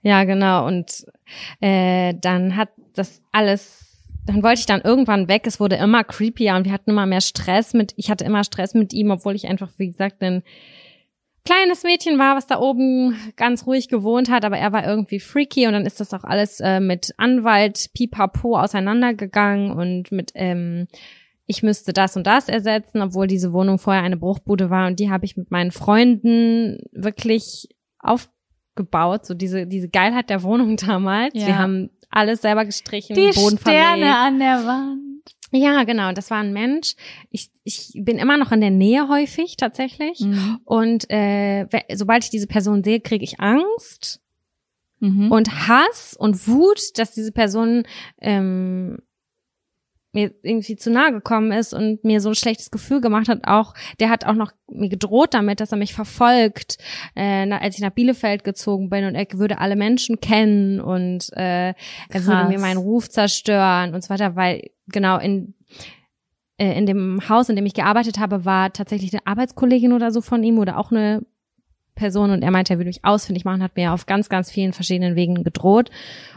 Ja, genau. Und äh, dann hat das alles, dann wollte ich dann irgendwann weg. Es wurde immer creepier und wir hatten immer mehr Stress mit, ich hatte immer Stress mit ihm, obwohl ich einfach, wie gesagt, ein kleines Mädchen war, was da oben ganz ruhig gewohnt hat, aber er war irgendwie freaky und dann ist das auch alles äh, mit Anwalt Pipapo auseinandergegangen und mit ähm, ich müsste das und das ersetzen, obwohl diese Wohnung vorher eine Bruchbude war und die habe ich mit meinen Freunden wirklich aufgebaut, so diese diese Geilheit der Wohnung [LAUGHS] damals. Ja. Wir haben alles selber gestrichen, Die Boden Sterne verlegt. an der Wand. Ja, genau, das war ein Mensch. Ich, ich bin immer noch in der Nähe häufig tatsächlich. Mhm. Und äh, sobald ich diese Person sehe, kriege ich Angst Mhm. und Hass und Wut, dass diese Person ähm, mir irgendwie zu nahe gekommen ist und mir so ein schlechtes Gefühl gemacht hat. Auch der hat auch noch mir gedroht damit, dass er mich verfolgt, äh, als ich nach Bielefeld gezogen bin und er würde alle Menschen kennen und äh, er würde Krass. mir meinen Ruf zerstören und so weiter, weil genau in äh, in dem Haus, in dem ich gearbeitet habe, war tatsächlich eine Arbeitskollegin oder so von ihm oder auch eine Person und er meinte, er würde mich ausfindig machen, hat mir auf ganz, ganz vielen verschiedenen Wegen gedroht.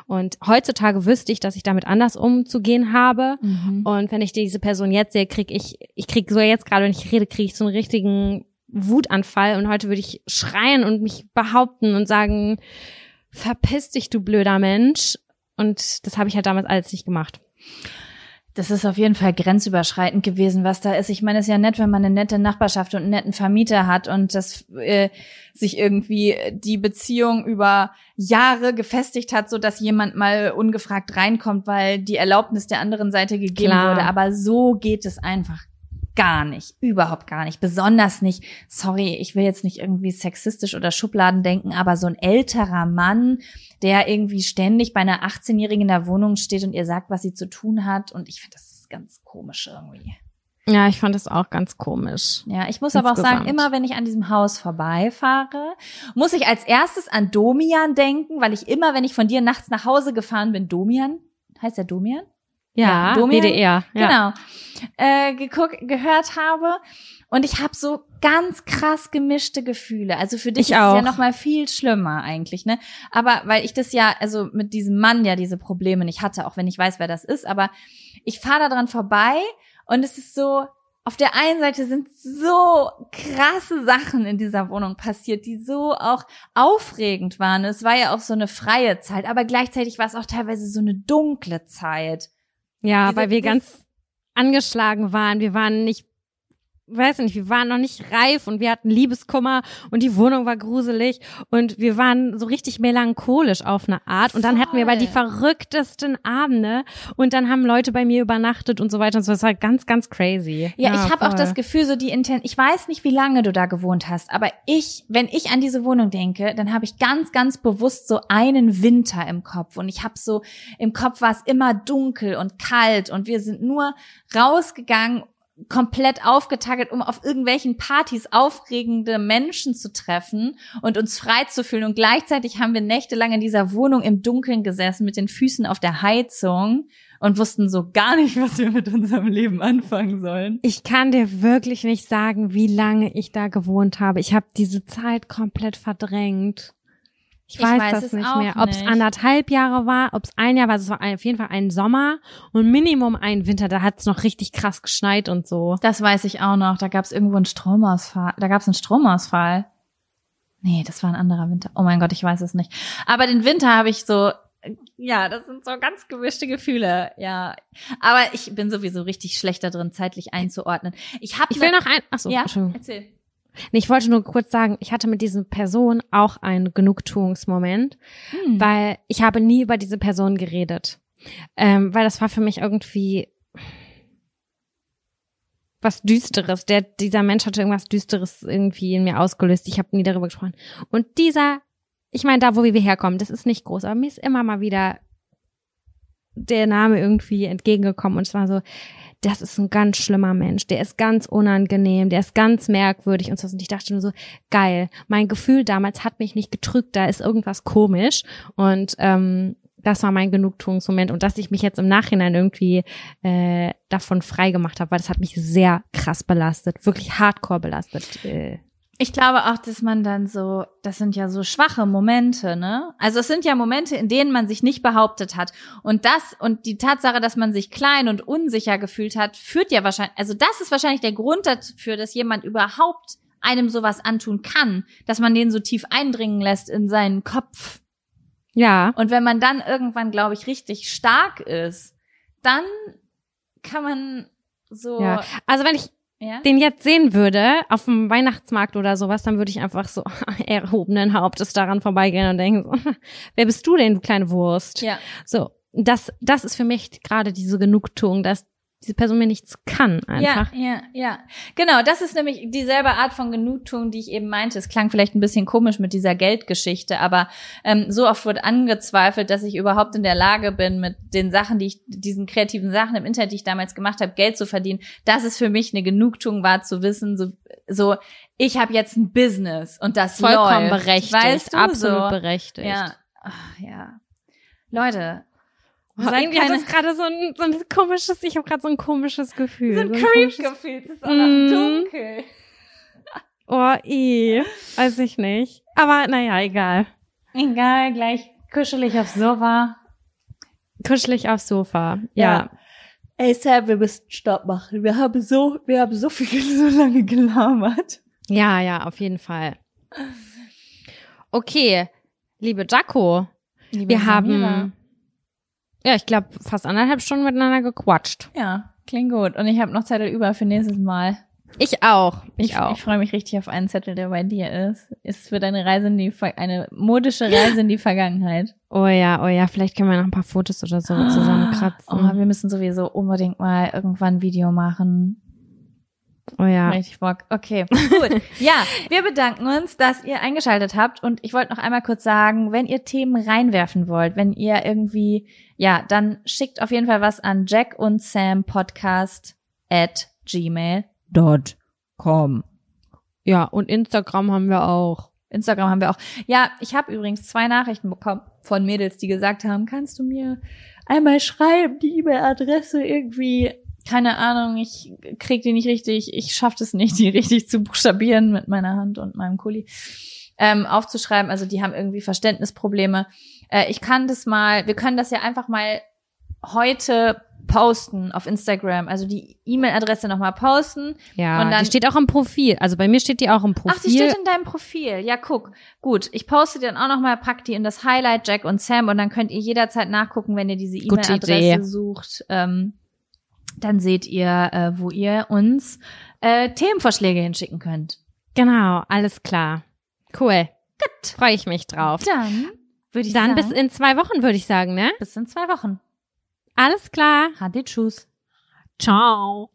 Und heutzutage wüsste ich, dass ich damit anders umzugehen habe. Mhm. Und wenn ich diese Person jetzt sehe, krieg ich, ich krieg so jetzt gerade, wenn ich rede, kriege ich so einen richtigen Wutanfall. Und heute würde ich schreien und mich behaupten und sagen, verpiss dich, du blöder Mensch. Und das habe ich halt damals alles nicht gemacht. Das ist auf jeden Fall grenzüberschreitend gewesen, was da ist. Ich meine, es ist ja nett, wenn man eine nette Nachbarschaft und einen netten Vermieter hat und das äh, sich irgendwie die Beziehung über Jahre gefestigt hat, so dass jemand mal ungefragt reinkommt, weil die Erlaubnis der anderen Seite gegeben Klar. wurde. Aber so geht es einfach gar nicht, überhaupt gar nicht. Besonders nicht, sorry, ich will jetzt nicht irgendwie sexistisch oder Schubladen denken, aber so ein älterer Mann, der irgendwie ständig bei einer 18-Jährigen in der Wohnung steht und ihr sagt, was sie zu tun hat. Und ich finde das ganz komisch irgendwie. Ja, ich fand das auch ganz komisch. Ja, ich muss Insgesamt. aber auch sagen, immer wenn ich an diesem Haus vorbeifahre, muss ich als erstes an Domian denken, weil ich immer, wenn ich von dir nachts nach Hause gefahren bin, Domian, heißt der Domian? Ja, Domian, WDR. Ja. Genau. Äh, geguckt, gehört habe. Und ich habe so ganz krass gemischte Gefühle. Also für dich ich ist auch. es ja noch mal viel schlimmer eigentlich, ne? Aber weil ich das ja, also mit diesem Mann ja diese Probleme nicht hatte, auch wenn ich weiß, wer das ist. Aber ich fahre da dran vorbei und es ist so, auf der einen Seite sind so krasse Sachen in dieser Wohnung passiert, die so auch aufregend waren. Es war ja auch so eine freie Zeit, aber gleichzeitig war es auch teilweise so eine dunkle Zeit. Ja, Diese, weil wir ganz angeschlagen waren. Wir waren nicht weiß nicht, wir waren noch nicht reif und wir hatten Liebeskummer und die Wohnung war gruselig und wir waren so richtig melancholisch auf eine Art und dann Voll. hatten wir aber die verrücktesten Abende und dann haben Leute bei mir übernachtet und so weiter und so. Das war ganz, ganz crazy. Ja, ja ich habe auch das Gefühl, so die Inten ich weiß nicht, wie lange du da gewohnt hast, aber ich, wenn ich an diese Wohnung denke, dann habe ich ganz, ganz bewusst so einen Winter im Kopf und ich habe so im Kopf war es immer dunkel und kalt und wir sind nur rausgegangen komplett aufgetackert, um auf irgendwelchen Partys aufregende Menschen zu treffen und uns frei zu fühlen. Und gleichzeitig haben wir nächtelang in dieser Wohnung im Dunkeln gesessen mit den Füßen auf der Heizung und wussten so gar nicht, was wir mit unserem Leben anfangen sollen. Ich kann dir wirklich nicht sagen, wie lange ich da gewohnt habe. Ich habe diese Zeit komplett verdrängt. Ich weiß, ich weiß das nicht mehr. Ob es anderthalb Jahre war, ob es ein Jahr war, es war auf jeden Fall ein Sommer und Minimum ein Winter. Da hat es noch richtig krass geschneit und so. Das weiß ich auch noch. Da gab es irgendwo einen Stromausfall. Da gab es einen Stromausfall. Nee, das war ein anderer Winter. Oh mein Gott, ich weiß es nicht. Aber den Winter habe ich so, ja, das sind so ganz gewischte Gefühle, ja. Aber ich bin sowieso richtig schlecht da drin, zeitlich einzuordnen. Ich habe. Ich will ne noch ein. Ach so, ja, erzähl. Nee, ich wollte nur kurz sagen, ich hatte mit dieser Person auch einen Genugtuungsmoment, hm. weil ich habe nie über diese Person geredet. Ähm, weil das war für mich irgendwie was Düsteres. Der, dieser Mensch hatte irgendwas Düsteres irgendwie in mir ausgelöst. Ich habe nie darüber gesprochen. Und dieser, ich meine, da, wo wir herkommen, das ist nicht groß, aber mir ist immer mal wieder der Name irgendwie entgegengekommen und es war so, das ist ein ganz schlimmer Mensch, der ist ganz unangenehm, der ist ganz merkwürdig und so. Und ich dachte nur so, geil, mein Gefühl damals hat mich nicht getrügt, da ist irgendwas komisch. Und ähm, das war mein Genugtuungsmoment und dass ich mich jetzt im Nachhinein irgendwie äh, davon frei gemacht habe, weil das hat mich sehr krass belastet, wirklich hardcore belastet. Äh, ich glaube auch, dass man dann so, das sind ja so schwache Momente, ne? Also es sind ja Momente, in denen man sich nicht behauptet hat. Und das und die Tatsache, dass man sich klein und unsicher gefühlt hat, führt ja wahrscheinlich, also das ist wahrscheinlich der Grund dafür, dass jemand überhaupt einem sowas antun kann, dass man den so tief eindringen lässt in seinen Kopf. Ja. Und wenn man dann irgendwann, glaube ich, richtig stark ist, dann kann man so. Ja. Also wenn ich ja? den jetzt sehen würde auf dem Weihnachtsmarkt oder sowas, dann würde ich einfach so [LAUGHS] erhobenen Hauptes daran vorbeigehen und denken, so, [LAUGHS] wer bist du denn, du kleine Wurst? Ja. So, das, das ist für mich gerade diese Genugtuung, dass diese Person mir nichts kann einfach. Ja, ja, ja. Genau, das ist nämlich dieselbe Art von Genugtuung, die ich eben meinte. Es klang vielleicht ein bisschen komisch mit dieser Geldgeschichte, aber ähm, so oft wird angezweifelt, dass ich überhaupt in der Lage bin, mit den Sachen, die ich, diesen kreativen Sachen im Internet, die ich damals gemacht habe, Geld zu verdienen. Das ist für mich eine Genugtuung war zu wissen, so, so ich habe jetzt ein Business und das vollkommen läuft. berechtigt, weißt du, absolut so. berechtigt. Ja, Ach, ja. Leute, Oh, irgendwie hat das gerade so ein, so ein komisches, ich habe gerade so ein komisches Gefühl. So ein so Creep-Gefühl. Es ist auch noch Mm. dunkel. Oh, i, weiß ich nicht. Aber naja, egal. Egal, gleich kuschelig aufs Sofa. Kuschelig aufs Sofa. Ja. Ja. Ey Sam, wir müssen Stopp machen. Wir haben so, wir haben so viel, [LAUGHS] so lange gelabert. Ja, ja, auf jeden Fall. Okay, liebe Jaco, Liebe wir Samira. haben, ja, ich glaube, fast anderthalb Stunden miteinander gequatscht. Ja, klingt gut. Und ich habe noch Zettel über für nächstes Mal. Ich auch. Ich, auch. Ich freue mich richtig auf einen Zettel, der bei dir ist. Ist für deine Reise in die, Ver eine modische Reise in die Vergangenheit. [LAUGHS] oh ja, oh ja, vielleicht können wir noch ein paar Fotos oder so zusammenkratzen. Oh, wir müssen sowieso unbedingt mal irgendwann ein Video machen. Oh ja. Richtig Bock. Okay, gut. [LAUGHS] ja, wir bedanken uns, dass ihr eingeschaltet habt. Und ich wollte noch einmal kurz sagen, wenn ihr Themen reinwerfen wollt, wenn ihr irgendwie, ja, dann schickt auf jeden Fall was an Jack und Sam Podcast at gmail.com. Ja, und Instagram haben wir auch. Instagram haben wir auch. Ja, ich habe übrigens zwei Nachrichten bekommen von Mädels, die gesagt haben, kannst du mir einmal schreiben, die E-Mail-Adresse irgendwie, keine Ahnung, ich krieg die nicht richtig, ich schaff das nicht, die richtig zu buchstabieren mit meiner Hand und meinem Kuli ähm, aufzuschreiben. Also die haben irgendwie Verständnisprobleme. Äh, ich kann das mal, wir können das ja einfach mal heute posten auf Instagram, also die E-Mail-Adresse nochmal posten. Ja, Und dann- die steht auch im Profil. Also bei mir steht die auch im Profil. Ach, die steht in deinem Profil. Ja, guck. Gut, ich poste die dann auch nochmal, pack die in das Highlight, Jack und Sam, und dann könnt ihr jederzeit nachgucken, wenn ihr diese E-Mail-Adresse sucht. Ähm, dann seht ihr, äh, wo ihr uns äh, Themenvorschläge hinschicken könnt. genau, alles klar. Cool. Gut. Freue ich mich drauf. Dann würde ich Dann sagen, bis in zwei Wochen, würde ich sagen, ne? bis in zwei Wochen. Alles klar. Hadi, tschüss. Ciao.